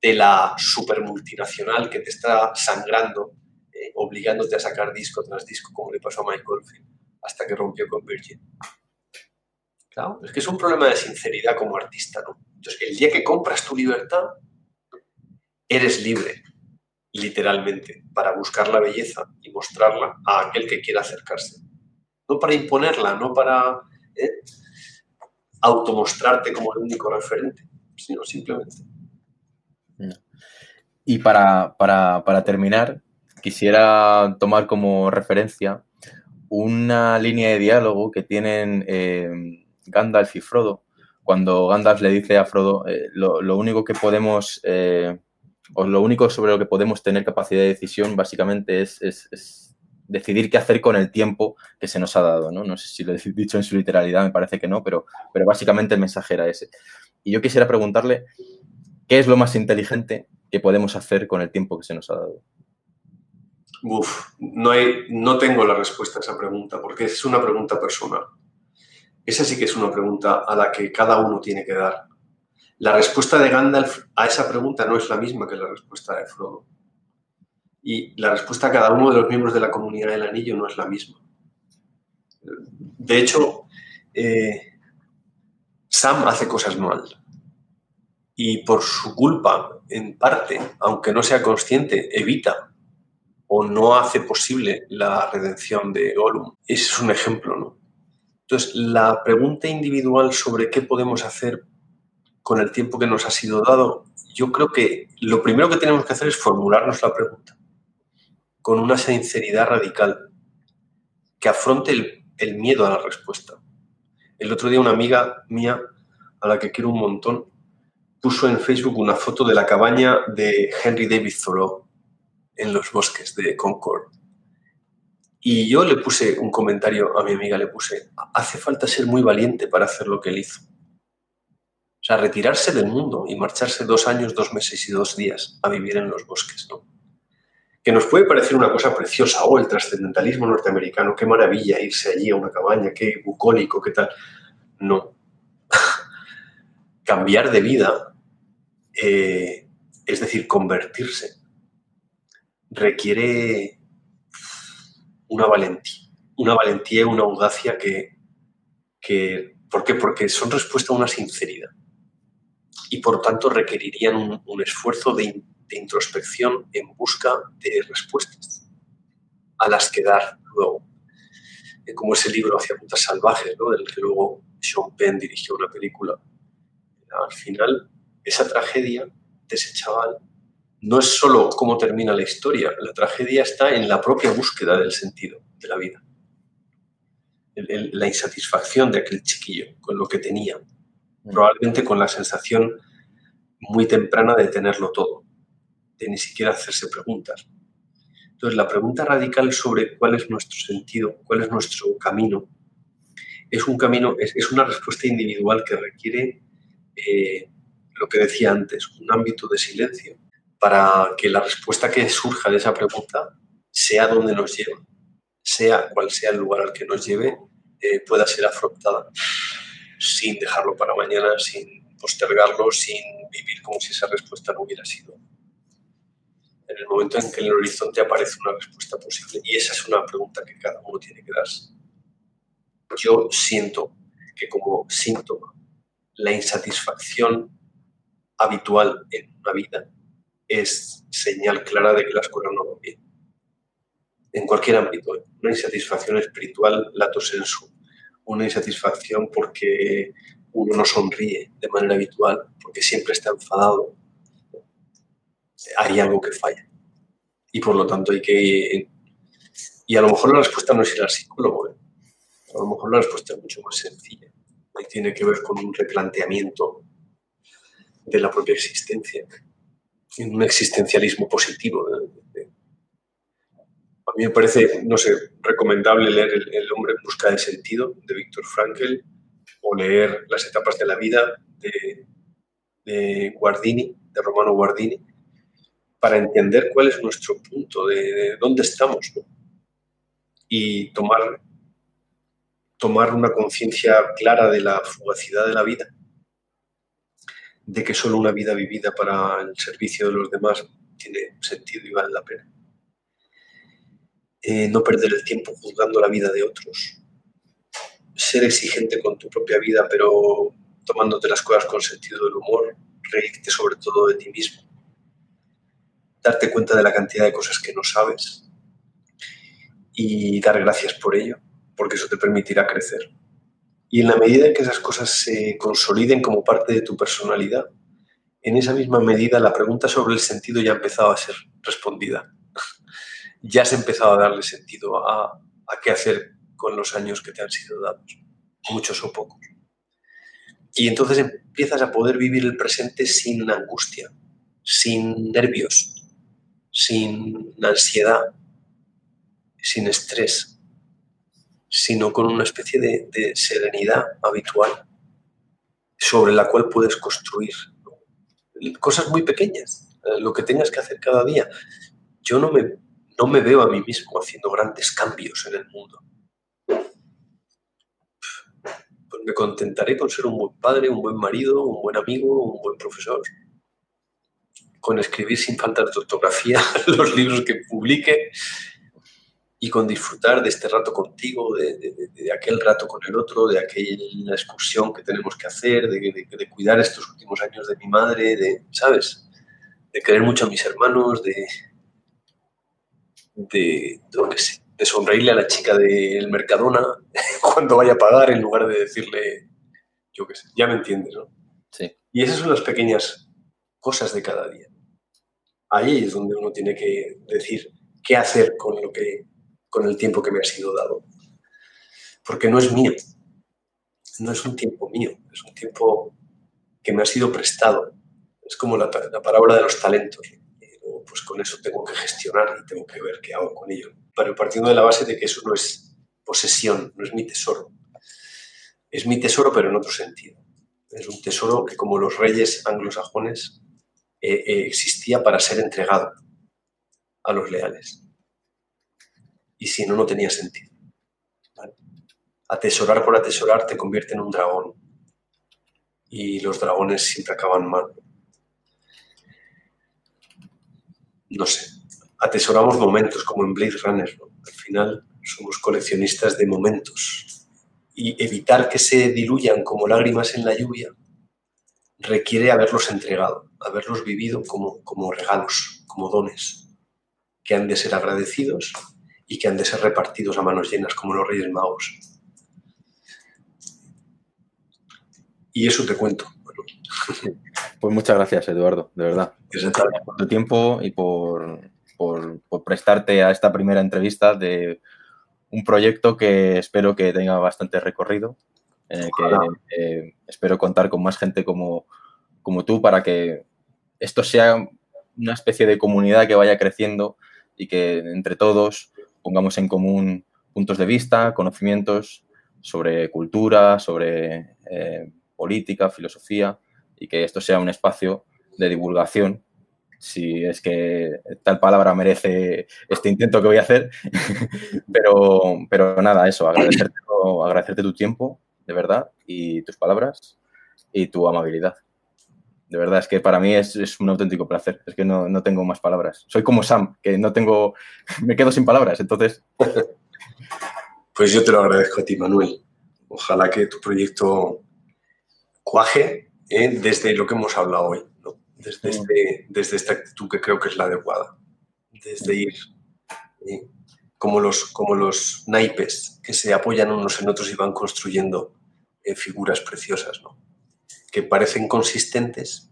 de la super multinacional que te está sangrando eh, obligándote a sacar disco tras disco, como le pasó a Oldfield, hasta que rompió con Virgin. Claro, es que es un problema de sinceridad como artista, ¿no? Entonces, el día que compras tu libertad, eres libre, literalmente, para buscar la belleza y mostrarla a aquel que quiera acercarse. No para imponerla, no para ¿eh? automostrarte como el único referente, sino simplemente. Y para, terminar, quisiera tomar como referencia una línea de diálogo que tienen eh, Gandalf y Frodo, cuando Gandalf le dice a Frodo, eh, lo, único que podemos, eh, o lo único sobre lo que podemos tener capacidad de decisión básicamente es, decidir qué hacer con el tiempo que se nos ha dado. ¿no? sé si lo he dicho en su literalidad, me parece que no, pero, básicamente el mensaje era ese. Y yo quisiera preguntarle, ¿qué es lo más inteligente que podemos hacer con el tiempo que se nos ha dado? Uf, no tengo la respuesta a esa pregunta, porque es una pregunta personal. Esa sí que es una pregunta a la que cada uno tiene que dar. La respuesta de Gandalf a esa pregunta no es la misma que la respuesta de Frodo. Y la respuesta a cada uno de los miembros de la comunidad del anillo no es la misma. De hecho, eh, Sam hace cosas mal. Y por su culpa, en parte, aunque no sea consciente, evita o no hace posible la redención de Gollum. Ese es un ejemplo, ¿no? Entonces, la pregunta individual sobre qué podemos hacer con el tiempo que nos ha sido dado, yo creo que lo primero que tenemos que hacer es formularnos la pregunta con una sinceridad radical que afronte el, miedo a la respuesta. El otro día una amiga mía, a la que quiero un montón, puso en Facebook una foto de la cabaña de Henry David Thoreau en los bosques de Concord. Y yo le puse un comentario a mi amiga, le puse, hace falta ser muy valiente para hacer lo que él hizo. O sea, retirarse del mundo y marcharse dos años, dos meses y dos días a vivir en los bosques, ¿no? Que nos puede parecer una cosa preciosa, o oh, el trascendentalismo norteamericano, qué maravilla irse allí a una cabaña, qué bucólico, qué tal. No. Cambiar de vida, eh, es decir, convertirse, requiere una valentía, una valentía y una audacia que, ¿por qué? Porque son respuesta a una sinceridad y por tanto requerirían un, esfuerzo de, introspección en busca de respuestas a las que dar luego. Eh, como ese libro Hacia Rutas Salvajes, ¿no? del que luego Sean Penn dirigió una película. Al final, esa tragedia de ese chaval no es solo cómo termina la historia, la tragedia está en la propia búsqueda del sentido de la vida. la insatisfacción de aquel chiquillo con lo que tenía, mm. probablemente con la sensación muy temprana de tenerlo todo, de ni siquiera hacerse preguntas. Entonces, la pregunta radical sobre cuál es nuestro sentido, cuál es nuestro camino, es un camino, es, una respuesta individual que requiere eh, lo que decía antes, un ámbito de silencio, para que la respuesta que surja de esa pregunta sea donde nos lleva, sea cual sea el lugar al que nos lleve, eh, pueda ser afrontada sin dejarlo para mañana, sin postergarlo, sin vivir como si esa respuesta no hubiera sido. En el momento en que en el horizonte aparece una respuesta posible. Y esa es una pregunta que cada uno tiene que darse. Yo siento que como síntoma, la insatisfacción habitual en una vida es señal clara de que las cosas no van bien. En cualquier ámbito, ¿eh? una insatisfacción espiritual, lato sensu, una insatisfacción porque uno no sonríe de manera habitual, porque siempre está enfadado, hay algo que falla. Y por lo tanto hay que... Y a lo mejor la respuesta no es ir al psicólogo, ¿eh? a lo mejor la respuesta es mucho más sencilla. Y tiene que ver con un replanteamiento de la propia existencia en un existencialismo positivo. A mí me parece, no sé, recomendable leer el, hombre en busca de sentido de Víctor Frankl o leer Las etapas de la vida de, Guardini, de Romano Guardini, para entender cuál es nuestro punto, de, dónde estamos, y tomar, tomar una conciencia clara de la fugacidad de la vida de que solo una vida vivida para el servicio de los demás tiene sentido y vale la pena. eh, no perder el tiempo juzgando la vida de otros, ser exigente con tu propia vida, pero tomándote las cosas con sentido del humor, reírte sobre todo de ti mismo, darte cuenta de la cantidad de cosas que no sabes y dar gracias por ello, porque eso te permitirá crecer. Y en la medida en que esas cosas se consoliden como parte de tu personalidad, en esa misma medida la pregunta sobre el sentido ya ha empezado a ser respondida. ya has empezado a darle sentido a, a qué hacer con los años que te han sido dados, muchos o pocos. Y entonces empiezas a poder vivir el presente sin angustia, sin nervios, sin ansiedad, sin estrés, sino con una especie de, serenidad habitual sobre la cual puedes construir cosas muy pequeñas, eh, lo que tengas que hacer cada día. Yo no me, no me veo a mí mismo haciendo grandes cambios en el mundo. Pues me contentaré con ser un buen padre, un buen marido, un buen amigo, un buen profesor, con escribir sin falta de ortografía los libros que publique y con disfrutar de este rato contigo, de, aquel rato con el otro, de aquella excursión que tenemos que hacer, de, cuidar estos últimos años de mi madre, de, ¿sabes? De querer mucho a mis hermanos, de, de, de sonreírle a la chica del Mercadona cuando vaya a pagar en lugar de decirle, yo qué sé, ya me entiendes, ¿no? Sí. Y esas son las pequeñas cosas de cada día. Ahí es donde uno tiene que decir qué hacer con lo que con el tiempo que me ha sido dado. Porque no es mío, no es un tiempo mío, es un tiempo que me ha sido prestado. Es como la, la parábola de los talentos. pues con eso tengo que gestionar y tengo que ver qué hago con ello. Pero partiendo de la base de que eso no es posesión, no es mi tesoro. Es mi tesoro, pero en otro sentido. Es un tesoro que, como los reyes anglosajones, eh, eh, existía para ser entregado a los leales y si no, no tenía sentido. Atesorar por atesorar te convierte en un dragón y los dragones siempre acaban mal. No sé, atesoramos momentos como en Blade Runner. Al final somos coleccionistas de momentos y evitar que se diluyan como lágrimas en la lluvia requiere haberlos entregado, haberlos vivido como, como regalos, como dones, que han de ser agradecidos y que han de ser repartidos a manos llenas como los Reyes Magos. Y eso te cuento. Pues muchas gracias, Eduardo, de verdad. Por tu tiempo y por, prestarte a esta primera entrevista de un proyecto que espero que tenga bastante recorrido, que eh, espero contar con más gente como, como tú para que esto sea una especie de comunidad que vaya creciendo y que entre todos pongamos en común puntos de vista, conocimientos sobre cultura, sobre eh, política, filosofía, y que esto sea un espacio de divulgación, si es que tal palabra merece este intento que voy a hacer. pero, pero nada, eso, agradecerte, agradecerte tu tiempo, de verdad, y tus palabras y tu amabilidad. De verdad, es que para mí es, un auténtico placer. Es que no, tengo más palabras. Soy como Sam, que no tengo, me quedo sin palabras. Entonces. Pues yo te lo agradezco a ti, Manuel. Ojalá que tu proyecto cuaje ¿eh? desde lo que hemos hablado hoy, desde, este, desde esta actitud que creo que es la adecuada. Desde ir ¿eh? como, los, como los naipes que se apoyan unos en otros y van construyendo eh, figuras preciosas. ¿no? Que parecen consistentes,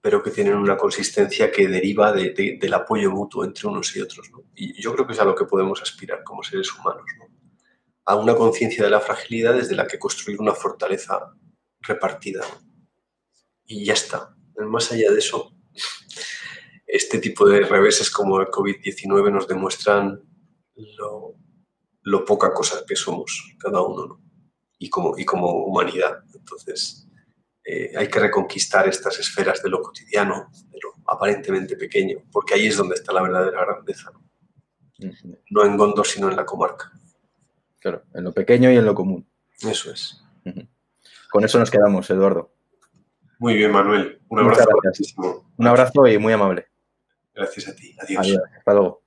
pero que tienen una consistencia que deriva del apoyo mutuo entre unos y otros. Y yo creo que es a lo que podemos aspirar como seres humanos, a una conciencia de la fragilidad desde la que construir una fortaleza repartida. Y ya está. Más allá de eso, este tipo de reveses como el COVID-19 nos demuestran lo, lo, poca cosa que somos cada uno y, como, y como humanidad. Entonces, eh, hay que reconquistar estas esferas de lo cotidiano, de lo aparentemente pequeño, porque ahí es donde está la verdadera grandeza. No, en Gondor, sino en la comarca. Claro, en lo pequeño y en lo común. Eso es. Con eso nos quedamos, Eduardo. Muy bien, Manuel. Un abrazo. Un abrazo y muy amable. Gracias a ti. Adiós. Hasta luego.